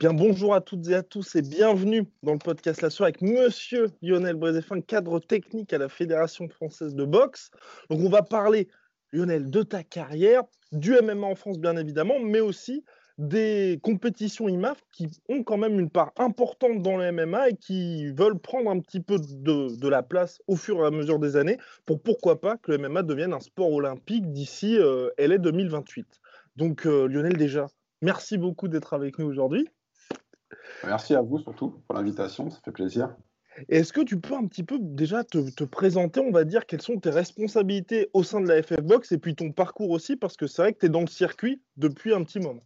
Bien, bonjour à toutes et à tous et bienvenue dans le podcast La Soirée avec Monsieur Lionel Brézéfin, cadre technique à la Fédération française de boxe. Donc, on va parler, Lionel, de ta carrière, du MMA en France, bien évidemment, mais aussi des compétitions IMAF qui ont quand même une part importante dans le MMA et qui veulent prendre un petit peu de, la place au fur et à mesure des années pour pourquoi pas que le MMA devienne un sport olympique d'ici euh, LA 2028. Donc, euh, Lionel, déjà, merci beaucoup d'être avec nous aujourd'hui. Merci à vous surtout pour l'invitation, ça fait plaisir. Est-ce que tu peux un petit peu déjà te, te, présenter, on va dire, quelles sont tes responsabilités au sein de la FF Box et puis ton parcours aussi, parce que c'est vrai que tu es dans le circuit depuis un petit moment.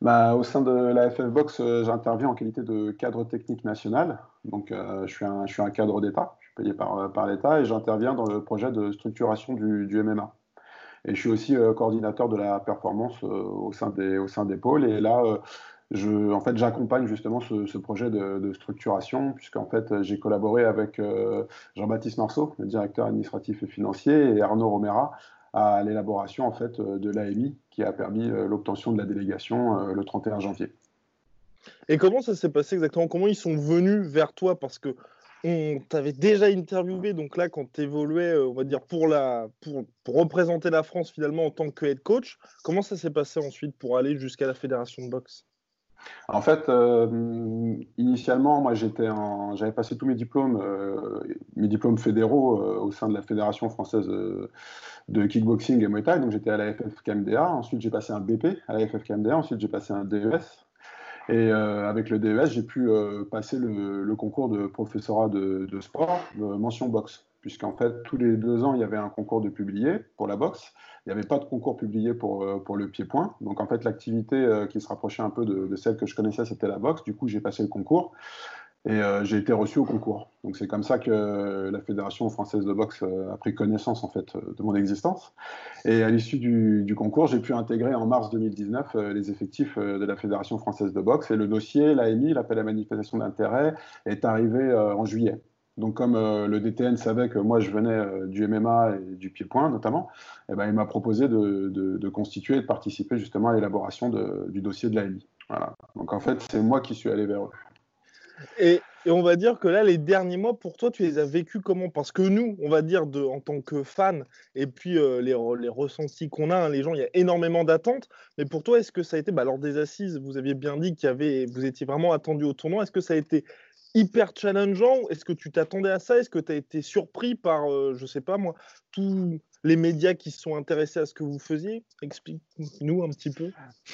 Bah, au sein de la FF Box, euh, j'interviens en qualité de cadre technique national. Donc, euh, je, suis un, je suis un cadre d'État, je suis payé par, euh, par l'État et j'interviens dans le projet de structuration du, du, MMA. Et je suis aussi euh, coordinateur de la performance au, sein des, au sein des pôles. Et là, en fait, j'accompagne justement ce, projet de, de, structuration, puisqu'en fait, j'ai collaboré avec euh, Jean-Baptiste Marceau, le directeur administratif et financier, et Arnaud Romera à l'élaboration en fait de l'AMI, qui a permis euh, l'obtention de la délégation euh, le 31 janvier. Et comment ça s'est passé exactement? Comment ils sont venus vers toi? Parce que on t'avait déjà interviewé, donc là, quand tu évoluais, on va dire, pour, la, pour, représenter la France finalement en tant que head coach, comment ça s'est passé ensuite pour aller jusqu'à la fédération de boxe? En fait, euh, initialement, moi, j'étais j'avais passé tous mes diplômes, euh, mes diplômes fédéraux euh, au sein de la Fédération française de kickboxing et Muay Thai. Donc, j'étais à la FFKMDA. Ensuite, j'ai passé un BP à la FFKMDA. Ensuite, j'ai passé un DES. Et avec le DES, j'ai pu passer le, concours de professorat de, de sport, mention boxe puisqu'en fait, tous les deux ans, il y avait un concours de publié pour la boxe. Il n'y avait pas de concours publié pour, euh, le pied-point. Donc, en fait, l'activité euh, qui se rapprochait un peu de, de celle que je connaissais, c'était la boxe. Du coup, j'ai passé le concours et euh, j'ai été reçu au concours. Donc, c'est comme ça que la Fédération française de boxe a pris connaissance, en fait, de mon existence. Et à l'issue du, du, concours, j'ai pu intégrer en mars 2019 les effectifs de la Fédération française de boxe. Et le dossier, l'AMI, l'appel à manifestation d'intérêt, est arrivé en juillet. Donc, comme euh, le DTN savait que moi je venais euh, du MMA et du pied-point notamment, eh ben, il m'a proposé de, constituer et de participer justement à l'élaboration du dossier de l'AMI. Voilà. Donc, en fait, c'est moi qui suis allé vers eux. Et, on va dire que là, les derniers mois, pour toi, tu les as vécus comment? Parce que nous, on va dire, en tant que fans, et puis euh, les, les, ressentis qu'on a, hein, les gens, il y a énormément d'attentes. Mais pour toi, est-ce que ça a été, bah, lors des assises, vous aviez bien dit qu'il y avait, vous étiez vraiment attendu au tournoi. Est-ce que ça a été hyper challengeant. Est-ce que tu t'attendais à ça? Est-ce que tu as été surpris par, euh, je sais pas moi, tous les médias qui sont intéressés à ce que vous faisiez Explique-nous un petit peu.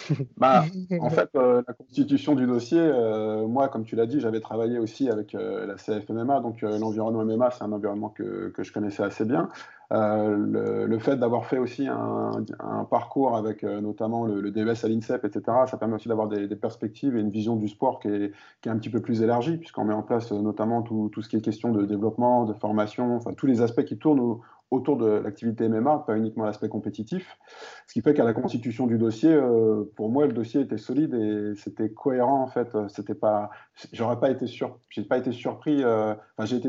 Bah, en fait, euh, la constitution du dossier, euh, moi, comme tu l'as dit, j'avais travaillé aussi avec euh, la CFMMA, donc l'environnement MMA, c'est un environnement que, que, je connaissais assez bien. Le, fait d'avoir fait aussi un, parcours avec notamment le, le, DES à l'INSEP, etc., ça permet aussi d'avoir des, des, perspectives et une vision du sport qui est, qui est un petit peu plus élargie, puisqu'on met en place notamment tout, tout, ce qui est question de développement, de formation, enfin tous les aspects qui tournent au, autour de l'activité MMA, pas uniquement l'aspect compétitif. Ce qui fait qu'à la constitution du dossier, euh, pour moi, le dossier était solide et c'était cohérent en fait. C'était pas, j'aurais pas été sur, j'ai pas été surpris. Euh, enfin, j'ai été.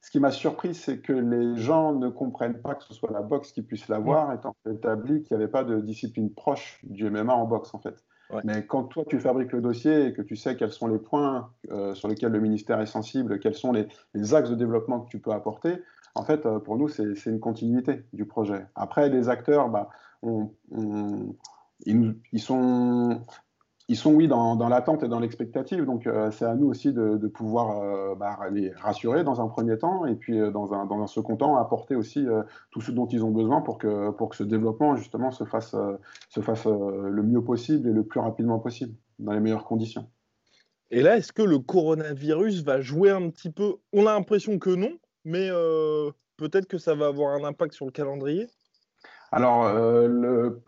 Ce qui m'a surpris, c'est que les gens ne comprennent pas que ce soit la boxe qui puisse l'avoir, étant établi qu'il n'y avait pas de discipline proche du MMA en boxe en fait. Ouais. Mais quand toi tu fabriques le dossier et que tu sais quels sont les points euh, sur lesquels le ministère est sensible, quels sont les, les axes de développement que tu peux apporter, en fait, euh, pour nous, c'est une continuité du projet. Après, les acteurs, bah, ils, sont, ils sont, oui, dans, l'attente et dans l'expectative. Donc, euh, c'est à nous aussi de, pouvoir euh, bah, les rassurer dans un premier temps et puis, dans, un, dans un second temps, apporter aussi tout ce dont ils ont besoin pour que, pour que ce développement, justement, se fasse, se fasse le mieux possible et le plus rapidement possible. dans les meilleures conditions. Et là, est-ce que le coronavirus va jouer un petit peu? On a l'impression que non, mais euh, peut-être que ça va avoir un impact sur le calendrier alors, euh,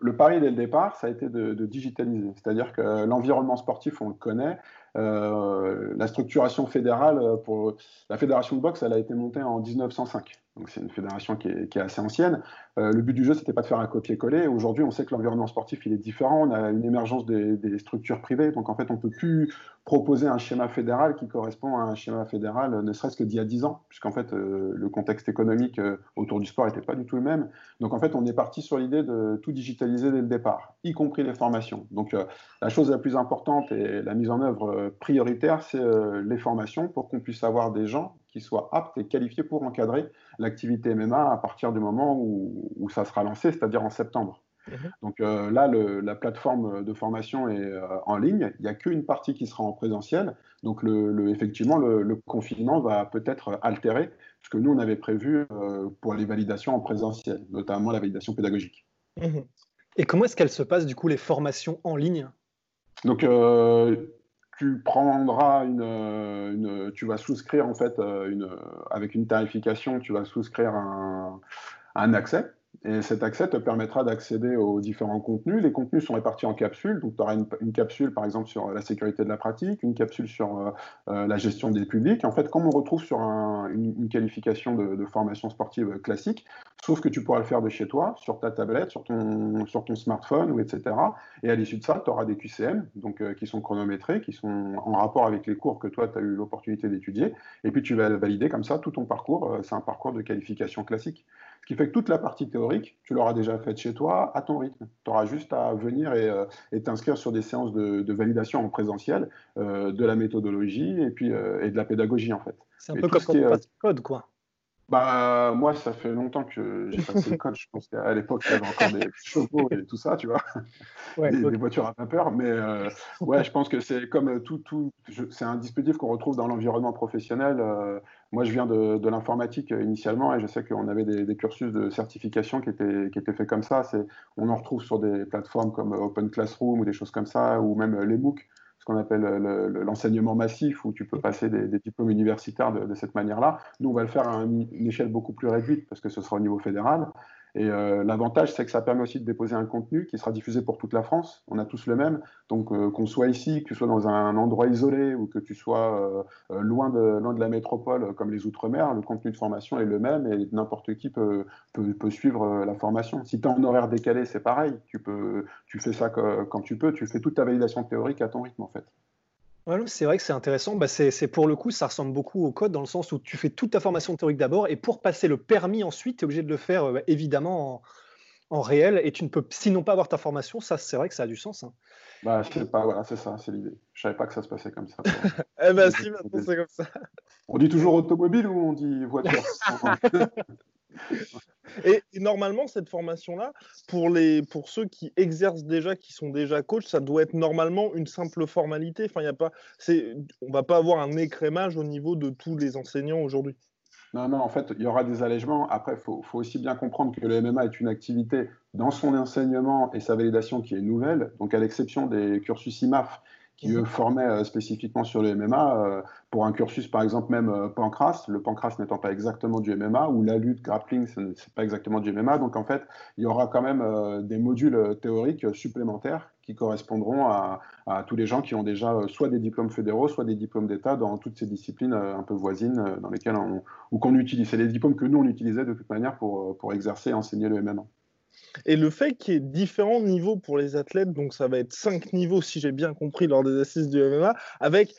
le, pari dès le départ, ça a été de, de digitaliser. C'est-à-dire que l'environnement sportif, on le connaît. Euh, la structuration fédérale pour la fédération de boxe, elle a été montée en 1905. Donc c'est une fédération qui est, assez ancienne. Euh, le but du jeu, c'était pas de faire un copier-coller. Aujourd'hui, on sait que l'environnement sportif, il est différent. On a une émergence des, structures privées. Donc en fait, on peut plus proposer un schéma fédéral qui correspond à un schéma fédéral, ne serait-ce que d'il y a 10 ans, puisqu'en fait, euh, le contexte économique euh, autour du sport n'était pas du tout le même. Donc en fait, on est parti sur l'idée de tout digitaliser dès le départ, y compris les formations. Donc la chose la plus importante et la mise en œuvre prioritaire, c'est les formations pour qu'on puisse avoir des gens qui soient aptes et qualifiés pour encadrer l'activité MMA à partir du moment où, ça sera lancé, c'est-à-dire en septembre. Mhm. Donc euh, là, la plateforme de formation est euh, en ligne. Il n'y a qu'une partie qui sera en présentiel. Donc le, effectivement, le, confinement va peut-être altérer ce que nous, on avait prévu euh, pour les validations en présentiel, notamment la validation pédagogique. Mhm. Et comment est-ce qu'elles se passent, du coup, les formations en ligne? Donc tu prendras une, tu vas souscrire en fait une, avec une tarification, tu vas souscrire un, un accès et cet accès te permettra d'accéder aux différents contenus. Les contenus sont répartis en capsules. Donc, tu auras une, capsule, par exemple, sur la sécurité de la pratique, une capsule sur euh, euh, la gestion des publics. En fait, comme on retrouve sur une, qualification de, formation sportive classique, sauf que tu pourras le faire de chez toi, sur ta tablette, sur ton, smartphone, ou etc. Et à l'issue de ça, tu auras des QCM, donc, euh, qui sont chronométrés, qui sont en rapport avec les cours que toi, tu as eu l'opportunité d'étudier. Et puis, tu vas valider comme ça tout ton parcours. C'est un parcours de qualification classique. Ce qui fait que toute la partie théorique, tu l'auras déjà faite chez toi à ton rythme. Tu auras juste à venir et, euh, t'inscrire sur des séances de, validation en présentiel euh, de la méthodologie et puis euh, et de la pédagogie en fait. C'est un peu comme quand on le code quoi. Bah, moi, ça fait longtemps que j'ai passé le code. Je pense qu'à l'époque, avait encore des chevaux et tout ça, tu vois. des, voitures à vapeur. Mais euh, ouais, je pense que c'est comme tout. tout c'est un dispositif qu'on retrouve dans l'environnement professionnel. Euh, moi, je viens de, de l'informatique euh, initialement et je sais qu'on avait des, cursus de certification qui étaient, faits comme ça. On en retrouve sur des plateformes comme Open Classroom ou des choses comme ça, ou même les MOOC ce qu'on appelle l'enseignement massif, où tu peux passer des, diplômes universitaires de, cette manière-là. Nous, on va le faire à une échelle beaucoup plus réduite, parce que ce sera au niveau fédéral. Et euh, l'avantage, c'est que ça permet aussi de déposer un contenu qui sera diffusé pour toute la France. On a tous le même. Donc, euh, qu'on soit ici, que tu sois dans un endroit isolé ou que tu sois euh, loin, de, loin de la métropole, comme les Outre-mer, le contenu de formation est le même et n'importe qui peut, peut, suivre la formation. Si tu es en horaire décalé, c'est pareil. Tu, peux, tu fais ça quand tu peux. Tu fais toute ta validation théorique à ton rythme, en fait c'est vrai que c'est intéressant. Bah, c'est pour le coup, ça ressemble beaucoup au code dans le sens où tu fais toute ta formation théorique d'abord et pour passer le permis ensuite, tu es obligé de le faire euh, évidemment en, réel et tu ne peux sinon pas avoir ta formation. Ça, c'est vrai que ça a du sens. Hein. Bah, pas, voilà, c'est ça, c'est l'idée. Je savais pas que ça se passait comme ça. eh ben si, maintenant c'est comme ça. On dit toujours automobile ou on dit voiture? Et, normalement, cette formation-là, pour, les, pour ceux qui exercent déjà, qui sont déjà coachs, ça doit être normalement une simple formalité. Enfin, y a pas, on ne va pas avoir un écrémage au niveau de tous les enseignants aujourd'hui. Non, non, en fait, il y aura des allègements. Après, il faut, faut, aussi bien comprendre que le MMA est une activité dans son enseignement et sa validation qui est nouvelle. Donc, à l'exception des cursus IMAF qui eux formaient euh, spécifiquement sur le MMA euh, pour un cursus par exemple même euh, pancras, le pancras n'étant pas exactement du MMA ou la lutte grappling c'est pas exactement du MMA donc en fait il y aura quand même des modules théoriques supplémentaires qui correspondront à, tous les gens qui ont déjà soit des diplômes fédéraux soit des diplômes d'État dans toutes ces disciplines un peu voisines dans lesquelles on ou qu'on utilise c'est les diplômes que nous on utilisait de toute manière pour, pour exercer et enseigner le MMA. Et le fait qu'il y ait différents niveaux pour les athlètes, donc ça va être cinq niveaux si j'ai bien compris lors des assises du MMA, avec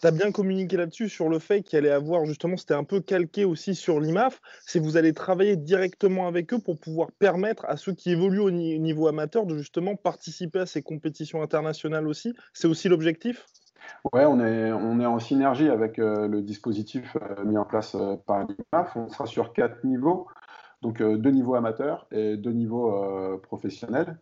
tu as bien communiqué là-dessus sur le fait qu'il allait avoir justement, c'était un peu calqué aussi sur l'IMAF, c'est vous allez travailler directement avec eux pour pouvoir permettre à ceux qui évoluent au niveau amateur de justement participer à ces compétitions internationales aussi. C'est aussi l'objectif? Ouais, on est, on est en synergie avec euh, le dispositif euh, mis en place euh, par l'IMAF. On sera sur quatre niveaux. Donc deux niveaux amateurs et deux niveaux professionnels.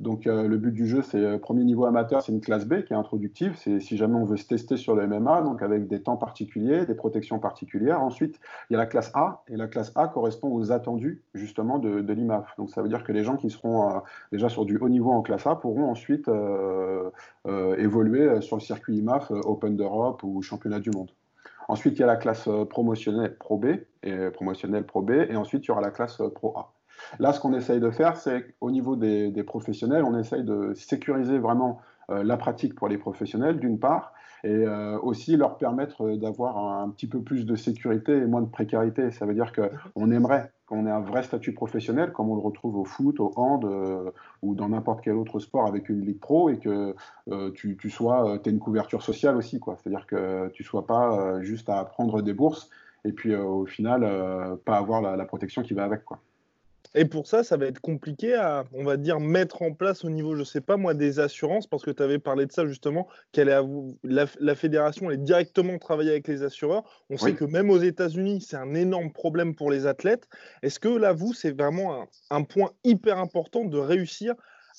Donc le but du jeu, c'est premier niveau amateur, c'est une classe B qui est introductive. C'est si jamais on veut se tester sur le MMA, donc avec des temps particuliers, des protections particulières. Ensuite, il y a la classe A et la classe A correspond aux attendus justement de, de l'IMAF. Donc ça veut dire que les gens qui seront déjà sur du haut niveau en classe A pourront ensuite évoluer sur le circuit IMAF Open d'Europe ou championnat du monde. Ensuite, il y a la classe euh, promotionnelle Pro B et promotionnelle Pro B, et ensuite il y aura la classe euh, Pro A. Là, ce qu'on essaye de faire, c'est au niveau des, professionnels, on essaye de sécuriser vraiment euh, la pratique pour les professionnels, d'une part, et aussi leur permettre d'avoir un, petit peu plus de sécurité et moins de précarité. Ça veut dire qu'on aimerait qu'on ait un vrai statut professionnel, comme on le retrouve au foot, au hand euh, ou dans n'importe quel autre sport avec une ligue pro, et que euh, tu, tu, sois, euh, aies une couverture sociale aussi, quoi. C'est-à-dire que tu sois pas juste à prendre des bourses et puis au final pas avoir la, la, protection qui va avec, quoi. Et pour ça, ça va être compliqué à, on va dire, mettre en place au niveau, je sais pas moi, des assurances, parce que tu avais parlé de ça justement, qu'elle est la, la, fédération est directement travailler avec les assureurs. On sait que même aux États-Unis, c'est un énorme problème pour les athlètes. Est-ce que là, vous, c'est vraiment un, point hyper important de réussir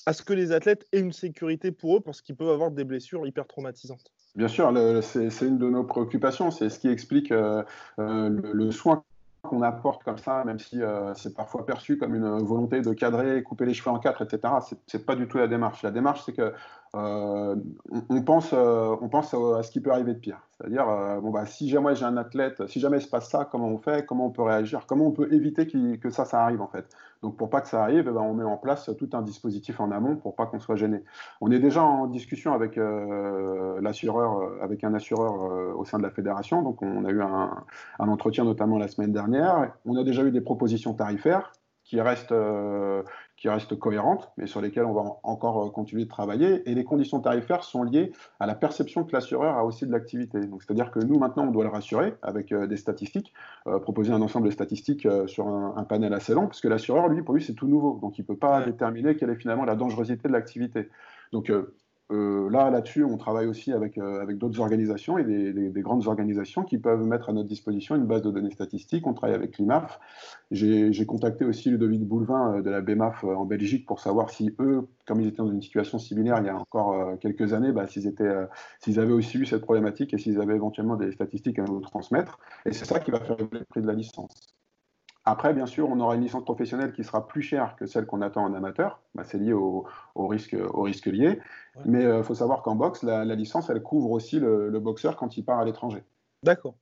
à ce que les athlètes aient une sécurité pour eux, parce qu'ils peuvent avoir des blessures hyper traumatisantes? Bien sûr, c'est une de nos préoccupations. C'est ce qui explique euh, euh, le, le, soin qu'on apporte comme ça, même si euh, c'est parfois perçu comme une volonté de cadrer, couper les cheveux en quatre, etc. C'est pas du tout la démarche. La démarche, c'est que euh, on, pense, euh, à, ce qui peut arriver de pire. C'est-à-dire, bon, bah, si jamais j'ai un athlète, si jamais il se passe ça, comment on fait Comment on peut réagir Comment on peut éviter que ça arrive en fait Donc, pour pas que ça arrive, eh ben, on met en place tout un dispositif en amont pour pas qu'on soit gêné. On est déjà en discussion avec l'assureur, avec un assureur au sein de la fédération. Donc, on a eu un, entretien notamment la semaine dernière. On a déjà eu des propositions tarifaires qui restent qui restent cohérentes, mais sur lesquelles on va encore euh, continuer de travailler. Et les conditions tarifaires sont liées à la perception que l'assureur a aussi de l'activité. Donc, c'est-à-dire que nous, maintenant, on doit le rassurer avec euh, des statistiques, euh, proposer un ensemble de statistiques sur un, panel assez long, puisque l'assureur, lui, pour lui, c'est tout nouveau. Donc, il ne peut pas déterminer quelle est finalement la dangerosité de l'activité. Donc, euh, là, là-dessus, on travaille aussi avec, euh, avec d'autres organisations et des, grandes organisations qui peuvent mettre à notre disposition une base de données statistiques. On travaille avec l'IMAF. J'ai contacté aussi Ludovic Boulevin euh, de la BMAF en Belgique pour savoir si eux, comme ils étaient dans une situation similaire il y a encore quelques années, bah, s'ils avaient aussi eu cette problématique et s'ils avaient éventuellement des statistiques à nous transmettre. Et c'est ça qui va faire le prix de la licence. Après, bien sûr, on aura une licence professionnelle qui sera plus chère que celle qu'on attend en amateur. Bah, c'est lié au, risque, au risque lié. Mais il euh, faut savoir qu'en boxe, la, licence, elle couvre aussi le, boxeur quand il part à l'étranger. D'accord.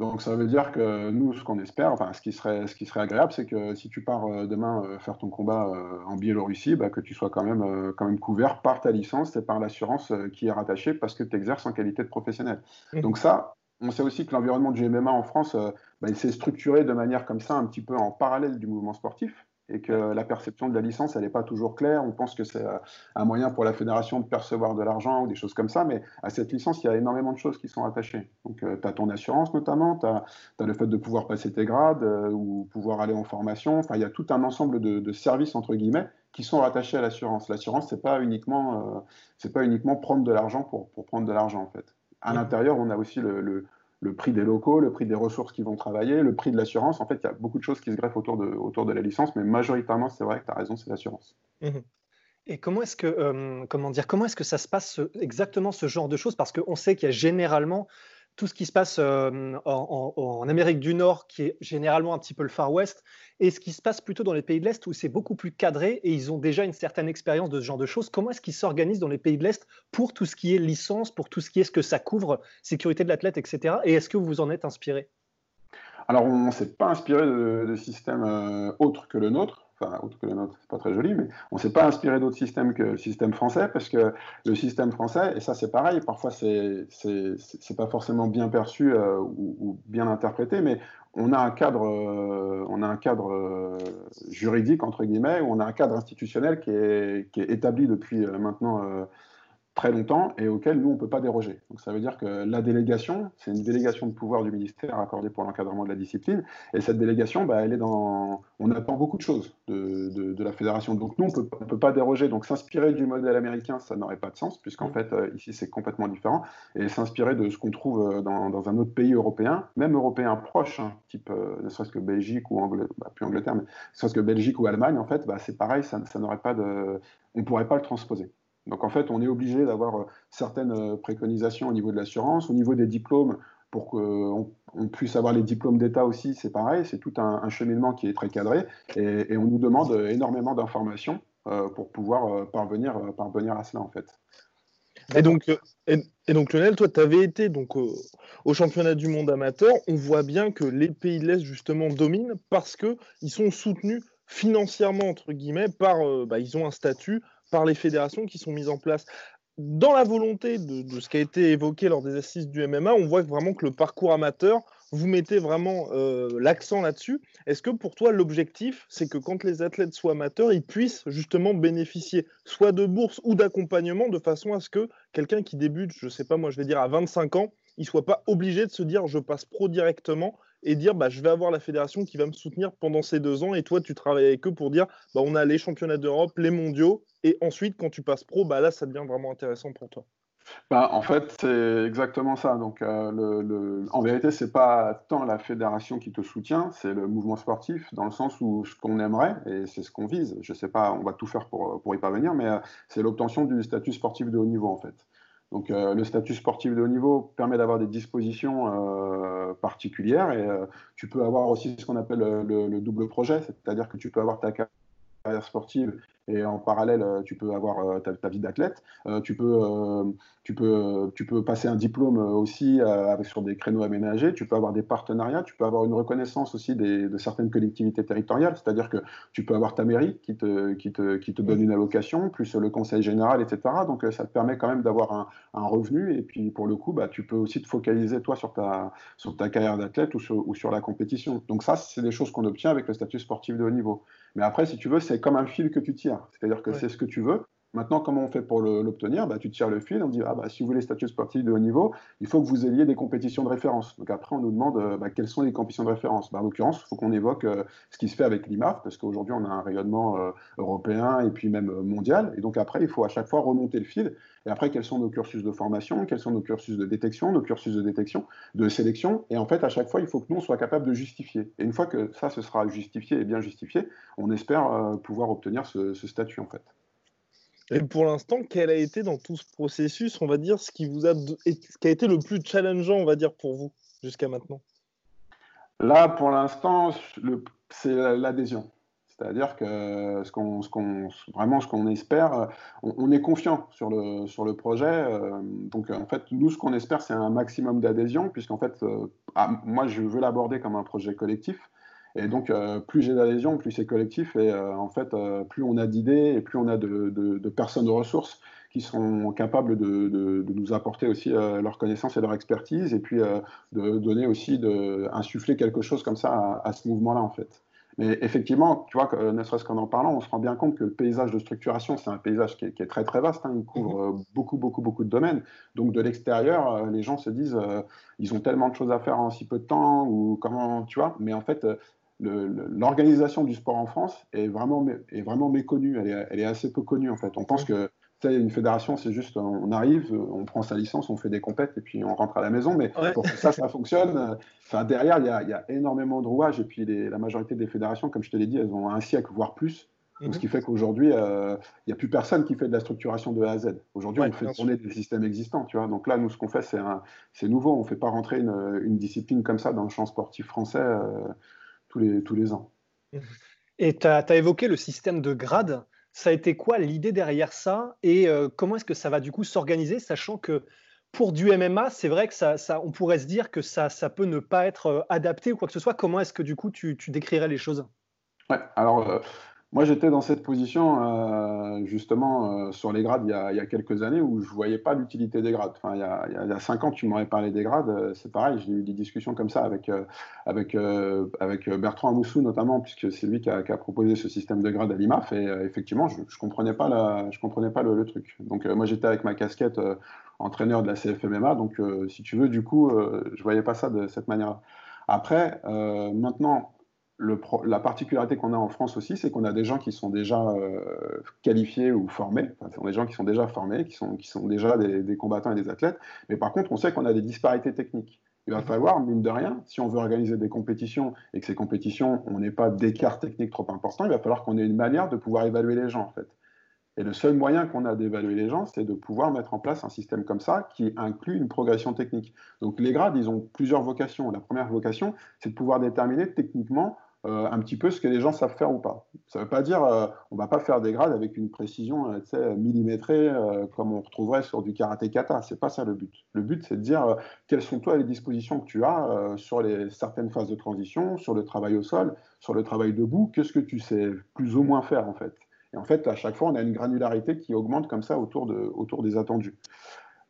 Donc ça veut dire que nous, ce qu'on espère, enfin ce qui serait, ce qui serait agréable, c'est que si tu pars euh, demain euh, faire ton combat en Biélorussie, bah, que tu sois quand même, quand même couvert par ta licence et par l'assurance qui est rattachée parce que tu exerces en qualité de professionnel. Mmh. Donc ça, on sait aussi que l'environnement du MMA en France, euh, bah, il s'est structuré de manière comme ça, un petit peu en parallèle du mouvement sportif, et que la perception de la licence, elle n'est pas toujours claire. On pense que c'est euh, un moyen pour la fédération de percevoir de l'argent ou des choses comme ça, mais à cette licence, il y a énormément de choses qui sont attachées. Donc, euh, tu as ton assurance notamment, tu as, le fait de pouvoir passer tes grades ou pouvoir aller en formation. Enfin, il y a tout un ensemble de, services, entre guillemets, qui sont rattachés à l'assurance. L'assurance, c'est pas uniquement, pas uniquement prendre de l'argent pour, pour prendre de l'argent, en fait. À l'intérieur, on a aussi le, prix des locaux, le prix des ressources qui vont travailler, le prix de l'assurance. En fait, il y a beaucoup de choses qui se greffent autour de, autour de la licence, mais majoritairement, c'est vrai que tu as raison, c'est l'assurance. Mmh Et comment est-ce que, euh, comment dire, comment est-ce que ça se passe exactement ce genre de choses? Parce qu'on sait qu'il y a généralement tout ce qui se passe euh, en, Amérique du Nord, qui est généralement un petit peu le Far West, et ce qui se passe plutôt dans les pays de l'Est, où c'est beaucoup plus cadré et ils ont déjà une certaine expérience de ce genre de choses. Comment est-ce qu'ils s'organisent dans les pays de l'Est pour tout ce qui est licence, pour tout ce qui est ce que ça couvre, sécurité de l'athlète, etc. Et est-ce que vous vous en êtes inspiré? Alors, on ne s'est pas inspiré de, systèmes euh, autres que le nôtre enfin, autre que le nôtre, c'est pas très joli, mais on s'est pas inspiré d'autres systèmes que le système français, parce que le système français, et ça c'est pareil, parfois c'est pas forcément bien perçu euh, ou, bien interprété, mais on a un cadre, euh, on a un cadre euh, juridique entre guillemets, ou on a un cadre institutionnel qui est, qui est établi depuis maintenant très longtemps et auquel nous, on ne peut pas déroger. Donc ça veut dire que la délégation, c'est une délégation de pouvoir du ministère accordée pour l'encadrement de la discipline, et cette délégation, bah, elle est dans... On attend beaucoup de choses de, de, la fédération. Donc nous, on ne peut pas déroger. Donc s'inspirer du modèle américain, ça n'aurait pas de sens, puisqu'en mmh. fait, euh, ici, c'est complètement différent. Et s'inspirer de ce qu'on trouve euh, dans, dans, un autre pays européen, même européen proche, hein, type euh, ne serait-ce que Belgique ou Angleterre, bah, plus Angleterre, mais ne serait-ce que Belgique ou Allemagne, en fait, bah, c'est pareil, ça, ça n'aurait pas de... On ne pourrait pas le transposer. Donc en fait, on est obligé d'avoir euh, certaines euh, préconisations au niveau de l'assurance, au niveau des diplômes, pour qu'on on puisse avoir les diplômes d'État aussi, c'est pareil, c'est tout un, cheminement qui est très cadré, et, on nous demande énormément d'informations euh, pour pouvoir parvenir, à cela en fait. Et donc, et, donc Lionel, toi, tu avais été donc, au championnat du monde amateur. On voit bien que les pays de l'Est, justement, dominent parce qu'ils sont soutenus financièrement, entre guillemets, par. Bah, ils ont un statut par les fédérations qui sont mises en place. Dans la volonté de, ce qui a été évoqué lors des assises du MMA, on voit vraiment que le parcours amateur, vous mettez vraiment euh, l'accent là-dessus. Est-ce que pour toi, l'objectif, c'est que quand les athlètes soient amateurs, ils puissent justement bénéficier soit de bourses ou d'accompagnement de façon à ce que quelqu'un qui débute, je ne sais pas, moi je vais dire à 25 ans, il soit pas obligé de se dire je passe pro directement et dire bah, je vais avoir la fédération qui va me soutenir pendant ces deux ans et toi tu travailles avec eux pour dire bah, on a les championnats d'Europe, les mondiaux et ensuite quand tu passes pro, bah, là ça devient vraiment intéressant pour toi. Bah, en fait, c'est exactement ça. Donc, euh, le, en vérité, c'est pas tant la fédération qui te soutient, c'est le mouvement sportif, dans le sens où ce qu'on aimerait, et c'est ce qu'on vise, je sais pas, on va tout faire pour, pour y parvenir, mais euh, c'est l'obtention du statut sportif de haut niveau, en fait. Donc euh, le statut sportif de haut niveau permet d'avoir des dispositions euh, particulières et euh, tu peux avoir aussi ce qu'on appelle le, double projet, c'est-à-dire que tu peux avoir ta carrière sportive et en parallèle, euh, tu peux avoir euh, ta, vie d'athlète. Euh, tu, peux, tu, peux, tu peux passer un diplôme aussi avec, sur des créneaux aménagés. Tu peux avoir des partenariats. Tu peux avoir une reconnaissance aussi de certaines collectivités territoriales. C'est-à-dire que tu peux avoir ta mairie qui te, qui te, qui te donne une allocation, plus le conseil général, etc. Donc ça te permet quand même d'avoir un, un, revenu. Et puis pour le coup, bah, tu peux aussi te focaliser toi sur ta, sur ta carrière d'athlète ou sur, ou sur la compétition. Donc ça, c'est des choses qu'on obtient avec le statut sportif de haut niveau. Mais après, si tu veux, c'est comme un fil que tu tires. C'est-à-dire que c'est ce que tu veux. Maintenant, comment on fait pour l'obtenir? Bah, Tu tires le fil, on dit ah, bah, si vous voulez statut sportif de haut niveau, il faut que vous ayez des compétitions de référence. Donc après, on nous demande euh, bah, quelles sont les compétitions de référence? Bah, en l'occurrence, il faut qu'on évoque euh, ce qui se fait avec l'IMAF, parce qu'aujourd'hui, on a un rayonnement euh, européen et puis même mondial. Et donc après, il faut à chaque fois remonter le fil. Et après, quels sont nos cursus de formation, quels sont nos cursus de détection, nos cursus de détection, de sélection. Et en fait, à chaque fois, il faut que nous, on soit capable de justifier. Et une fois que ça, ce sera justifié et bien justifié, on espère pouvoir obtenir ce, ce statut, en fait. Et pour l'instant, quel a été dans tout ce processus, on va dire, ce qui vous a, ce qui a été le plus challengeant, on va dire, pour vous jusqu'à maintenant? Là, pour l'instant, c'est l'adhésion. C'est-à-dire que ce qu'on, vraiment ce qu'on espère, on, est confiant sur le, sur le projet. Euh, donc en fait, nous, ce qu'on espère, c'est un maximum d'adhésion, puisqu'en fait, euh, ah, moi, je veux l'aborder comme un projet collectif. Et donc, euh, plus j'ai d'adhésion, plus c'est collectif. Et euh, en fait, euh, plus on a d'idées et plus on a de, de, personnes de ressources qui sont capables de, de nous apporter aussi leur connaissance et leur expertise. Et puis, de donner aussi, de insuffler quelque chose comme ça à, ce mouvement-là, en fait. Mais effectivement, tu vois, ne serait-ce qu'en en parlant, on se rend bien compte que le paysage de structuration, c'est un paysage qui est, très très vaste. Hein. il couvre mmh beaucoup beaucoup beaucoup de domaines. Donc de l'extérieur, les gens se disent, ils ont tellement de choses à faire en si peu de temps ou comment, tu vois. Mais en fait, l'organisation du sport en France est vraiment, est vraiment méconnue, elle est, elle est, assez peu connue en fait. On pense que une fédération, c'est juste on arrive, on prend sa licence, on fait des compètes et puis on rentre à la maison. Mais pour que ça, ça fonctionne, enfin, derrière, il y, a, y, a, énormément de rouages et puis la majorité des fédérations, comme je te l'ai dit, elles ont un siècle, voire plus. Ce mhm. qui fait qu'aujourd'hui, euh, il n'y a plus personne qui fait de la structuration de A à Z. Aujourd'hui, on fait tourner des systèmes existants. Tu vois Donc là, nous, ce qu'on fait, c'est nouveau. On ne fait pas rentrer une, une, discipline comme ça dans le champ sportif français. Euh, tous les, tous les ans. Et tu as, évoqué le système de grades. Ça a été quoi l'idée derrière ça et euh, comment est-ce que ça va du coup s'organiser, sachant que pour du MMA, c'est vrai que ça, ça, on pourrait se dire que ça, ça peut ne pas être euh, adapté ou quoi que ce soit. Comment est-ce que du coup tu, tu décrirais les choses? Ouais, alors euh, moi, j'étais dans cette position, euh, justement, euh, sur les grades il y, a, quelques années où je ne voyais pas l'utilité des grades. Enfin, il, y a, cinq ans, tu m'aurais parlé des grades, euh, c'est pareil, j'ai eu des discussions comme ça avec, avec, avec Bertrand Amoussou, notamment, puisque c'est lui qui a, proposé ce système de grades à l'IMAF, et effectivement, je ne comprenais pas, la, je comprenais pas le, truc. Donc, moi, j'étais avec ma casquette entraîneur de la CFMMA, donc, si tu veux, du coup, je ne voyais pas ça de cette manière-là. Après, maintenant, la particularité qu'on a en France aussi, c'est qu'on a des gens qui sont déjà euh, qualifiés ou formés, enfin, ce des gens qui sont déjà formés, qui sont, qui sont déjà des, combattants et des athlètes, mais par contre, on sait qu'on a des disparités techniques. Il va falloir, mine de rien, si on veut organiser des compétitions et que ces compétitions, on n'ait pas d'écart technique trop important, il va falloir qu'on ait une manière de pouvoir évaluer les gens, en fait. Et le seul moyen qu'on a d'évaluer les gens, c'est de pouvoir mettre en place un système comme ça qui inclut une progression technique. Donc les grades, ils ont plusieurs vocations. La première vocation, c'est de pouvoir déterminer techniquement euh, un petit peu ce que les gens savent faire ou pas. Ça ne veut pas dire euh, on va pas faire des grades avec une précision euh, millimétrée comme on retrouverait sur du karaté kata. C'est pas ça le but. Le but c'est de dire quelles sont toi les dispositions que tu as sur les certaines phases de transition, sur le travail au sol, sur le travail debout. Qu'est-ce que tu sais plus ou moins faire en fait? Et en fait à chaque fois on a une granularité qui augmente comme ça autour, de, autour des attendus.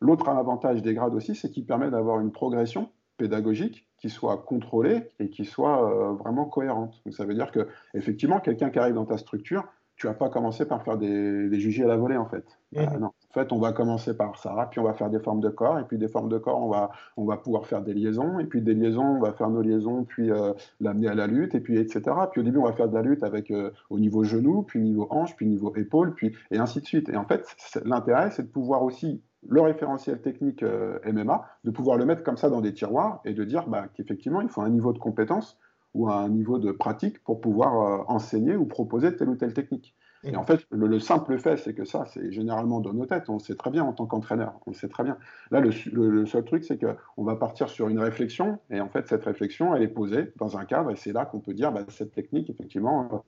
L'autre avantage des grades aussi, c'est qu'il permet d'avoir une progression pédagogique qui soit contrôlée et qui soit euh, vraiment cohérente. Donc ça veut dire que effectivement, quelqu'un qui arrive dans ta structure, tu vas pas commencer par faire des, des à la volée en fait. Mmh. Euh, non. En fait, on va commencer par ça, puis on va faire des formes de corps, et puis des formes de corps, on va, on va pouvoir faire des liaisons, et puis des liaisons, on va faire nos liaisons, puis euh, l'amener à la lutte, et puis etc. Puis au début, on va faire de la lutte avec au niveau genou, puis niveau hanche, puis niveau épaule, puis et ainsi de suite. Et en fait, l'intérêt, c'est de pouvoir aussi le référentiel technique euh, MMA, de pouvoir le mettre comme ça dans des tiroirs et de dire bah, qu'effectivement, il faut un niveau de compétence ou un niveau de pratique pour pouvoir euh, enseigner ou proposer telle ou telle technique. Et mmh. en fait, le, simple fait, c'est que ça, c'est généralement dans nos têtes. On sait très bien en tant qu'entraîneur. On sait très bien. Là, le, le seul truc, c'est qu'on va partir sur une réflexion. Et en fait, cette réflexion, elle est posée dans un cadre. Et c'est là qu'on peut dire, bah, cette technique, effectivement,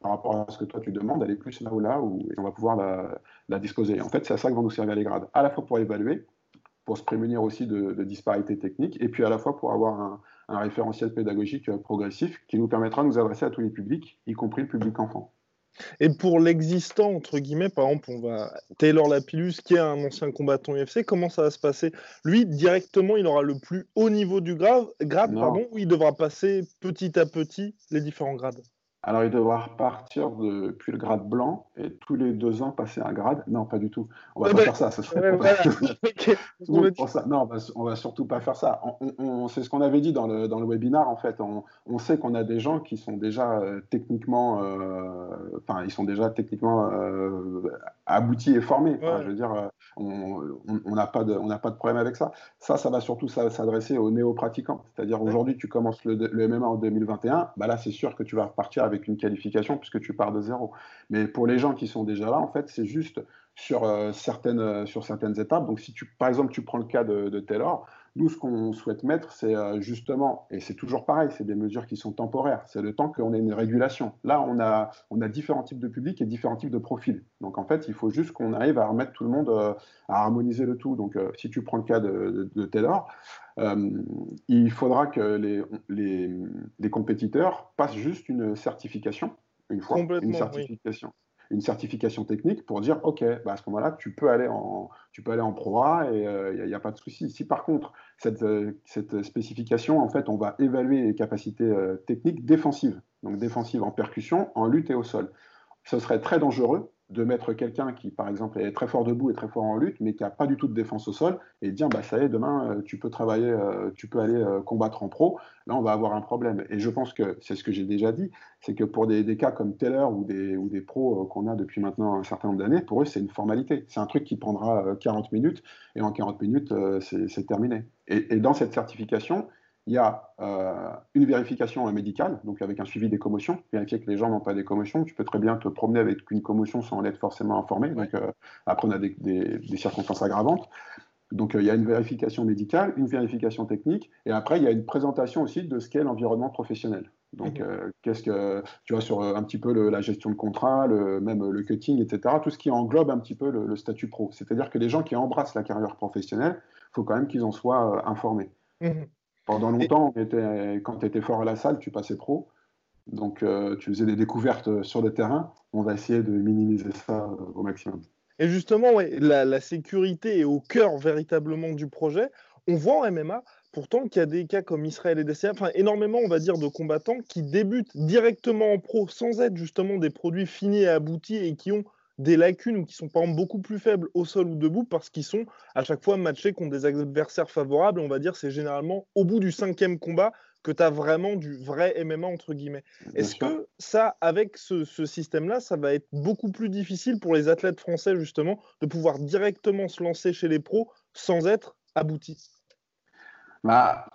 par rapport à ce que toi tu demandes, elle est plus là ou là, où, et on va pouvoir la, disposer. En fait, c'est à ça que vont nous servir les grades, à la fois pour évaluer, pour se prémunir aussi de, disparités techniques, et puis à la fois pour avoir un, référentiel pédagogique progressif qui nous permettra de nous adresser à tous les publics, y compris le public enfant. Et pour l'existant, entre guillemets, par exemple, on va Taylor Lapillus, qui est un ancien combattant UFC, comment ça va se passer? Lui, directement, il aura le plus haut niveau du grade, grade pardon, ou il devra passer petit à petit les différents grades? Alors, il devra repartir depuis le grade blanc et tous les deux ans passer un grade. Non, pas du tout. On va pas faire ça. ça serait ça. Non, on va, surtout pas faire ça. On, c'est ce qu'on avait dit dans le, dans le webinar. En fait, on, sait qu'on a des gens qui sont déjà euh, techniquement, euh, enfin, ils sont déjà techniquement euh, aboutis et formés. je veux dire, on n'a pas de, on n'a pas de problème avec ça. Ça, ça va surtout s'adresser aux néo-pratiquants. C'est-à-dire aujourd'hui, tu commences le, le, MMA en 2021. Bah là, c'est sûr que tu vas repartir avec une qualification puisque tu pars de zéro. Mais pour les gens qui sont déjà là, en fait, c'est juste sur, euh, certaines, euh, sur certaines étapes. Donc, si tu, par exemple, tu prends le cas de, de Taylor, nous, ce qu'on souhaite mettre, c'est euh, justement, et c'est toujours pareil, c'est des mesures qui sont temporaires. C'est le temps qu'on ait une régulation. Là, on a, on a différents types de publics et différents types de profils. Donc, en fait, il faut juste qu'on arrive à remettre tout le monde, à harmoniser le tout. Donc, si tu prends le cas de, de, Taylor, il faudra que les, les, les, compétiteurs passent juste une certification, une fois, une certification une certification technique pour dire ok, bah à ce moment-là, tu peux aller en, tu peux aller en pro A et il euh, n'y a, pas de souci. Si par contre cette, euh, cette, spécification, en fait, on va évaluer les capacités euh, techniques défensives, donc défensives en percussion, en lutte et au sol, ce serait très dangereux de mettre quelqu'un qui, par exemple, est très fort debout et très fort en lutte, mais qui n'a pas du tout de défense au sol, et dire, bah, ça y est, demain, euh, tu peux travailler, euh, tu peux aller euh, combattre en pro, là, on va avoir un problème. Et je pense que, c'est ce que j'ai déjà dit, c'est que pour des, cas comme Taylor ou des, ou des pros qu'on a depuis maintenant un certain nombre d'années, pour eux, c'est une formalité. C'est un truc qui prendra 40 minutes, et en 40 minutes, c'est terminé. et dans cette certification, il y a euh, une vérification médicale, donc avec un suivi des commotions, vérifier que les gens n'ont pas des commotions. Tu peux très bien te promener avec une commotion sans être forcément informé. Donc, euh, après, on a des, circonstances aggravantes. Donc, euh, il y a une vérification médicale, une vérification technique, et après, il y a une présentation aussi de ce qu'est l'environnement professionnel. Donc, mhm. qu'est-ce que tu vois sur un petit peu la gestion de contrat, le, même le cutting, etc. Tout ce qui englobe un petit peu le, statut pro. C'est-à-dire que les gens qui embrassent la carrière professionnelle, il faut quand même qu'ils en soient informés. Mhm. Pendant longtemps, quand tu étais fort à la salle, tu passais pro. Donc, tu faisais des découvertes sur le terrain. On va essayer de minimiser ça au maximum. Et justement, la, sécurité est au cœur véritablement du projet. On voit en MMA pourtant qu'il y a des cas comme Israël et DCA, enfin énormément, on va dire, de combattants qui débutent directement en pro sans être justement des produits finis et aboutis et qui ont des lacunes ou qui sont par exemple beaucoup plus faibles au sol ou debout parce qu'ils sont à chaque fois matchés contre des adversaires favorables. On va dire c'est généralement au bout du cinquième combat que tu as vraiment du vrai MMA entre guillemets. Est-ce que ça, avec ce, ce système-là, ça va être beaucoup plus difficile pour les athlètes français justement de pouvoir directement se lancer chez les pros sans être abouti bah,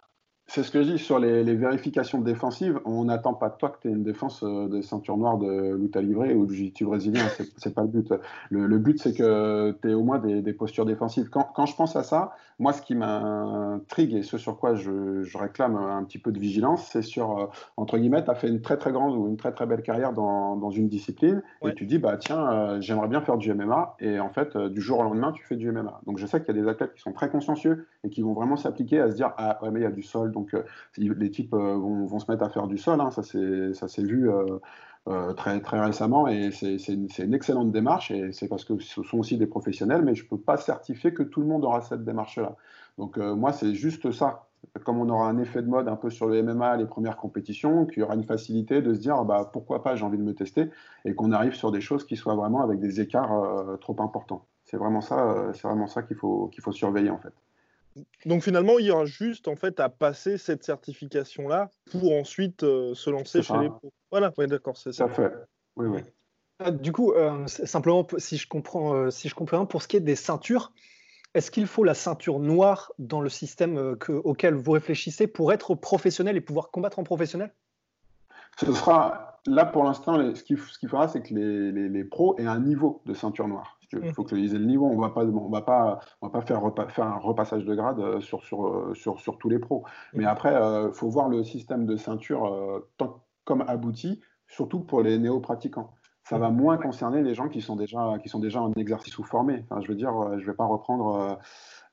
c'est ce que je dis sur les, vérifications défensives. On n'attend pas de toi que tu aies une défense euh, de ceinture noire de lutte livré ou de jiu brésilien. C'est pas le but. Le, but, c'est que tu aies au moins des, postures défensives. Quand, je pense à ça, moi, ce qui m'intrigue et ce sur quoi je, réclame un petit peu de vigilance, c'est sur, euh, entre guillemets, tu as fait une très très grande ou une très très belle carrière dans, une discipline et tu dis, bah tiens, euh, j'aimerais bien faire du MMA. Et en fait, du jour au lendemain, tu fais du MMA. Donc je sais qu'il y a des athlètes qui sont très consciencieux et qui vont vraiment s'appliquer à se dire, ah ouais, mais il y a du sol donc euh, les types euh, vont, se mettre à faire du sol, hein, ça s'est vu euh, très, récemment et c'est une, excellente démarche et c'est parce que ce sont aussi des professionnels, mais je ne peux pas certifier que tout le monde aura cette démarche-là. Donc moi, c'est juste ça. Comme on aura un effet de mode un peu sur le MMA, les premières compétitions, qu'il y aura une facilité de se dire bah, pourquoi pas, j'ai envie de me tester et qu'on arrive sur des choses qui soient vraiment avec des écarts trop importants. C'est vraiment ça, ça qu'il faut surveiller en fait. Donc finalement, il y aura juste en fait à passer cette certification-là pour ensuite euh, se lancer chez les pros. Voilà, oui, d'accord, c'est ça. fait. Oui, oui. Ah, du coup, euh, simplement, si je, comprends, euh, si je comprends, pour ce qui est des ceintures, est-ce qu'il faut la ceinture noire dans le système auquel vous réfléchissez pour être professionnel et pouvoir combattre en professionnel? Ce sera, là pour l'instant, ce qu'il faudra, c'est que les, les, pros aient un niveau de ceinture noire. Il faut qu'ils aient le niveau. On va pas, on va pas, on va pas faire, faire un repassage de grade euh, sur, sur, euh, sur, sur tous les pros. Mais après, il euh, faut voir le système de ceinture tant, comme abouti, surtout pour les néo-pratiquants. Ça va moins concerner les gens qui sont déjà, qui sont déjà en exercice ou formés. Enfin, je veux dire, je vais pas reprendre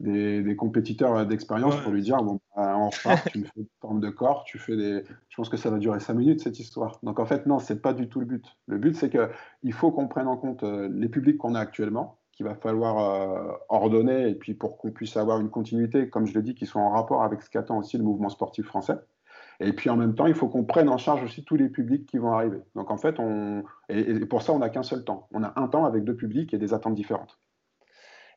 des, compétiteurs d'expérience pour lui dire bon, bah, en tu me fais une forme de corps, tu fais des. Je pense que ça va durer cinq minutes cette histoire. Donc en fait, non, c'est pas du tout le but. Le but, c'est qu'il faut qu'on prenne en compte euh, les publics qu'on a actuellement, qu'il va falloir euh, ordonner, et puis pour qu'on puisse avoir une continuité, comme je l'ai dit, qui soit en rapport avec ce qu'attend aussi le mouvement sportif français. Et puis en même temps, il faut qu'on prenne en charge aussi tous les publics qui vont arriver. Donc en fait, on... et pour ça, on n'a qu'un seul temps. On a un temps avec deux publics et des attentes différentes.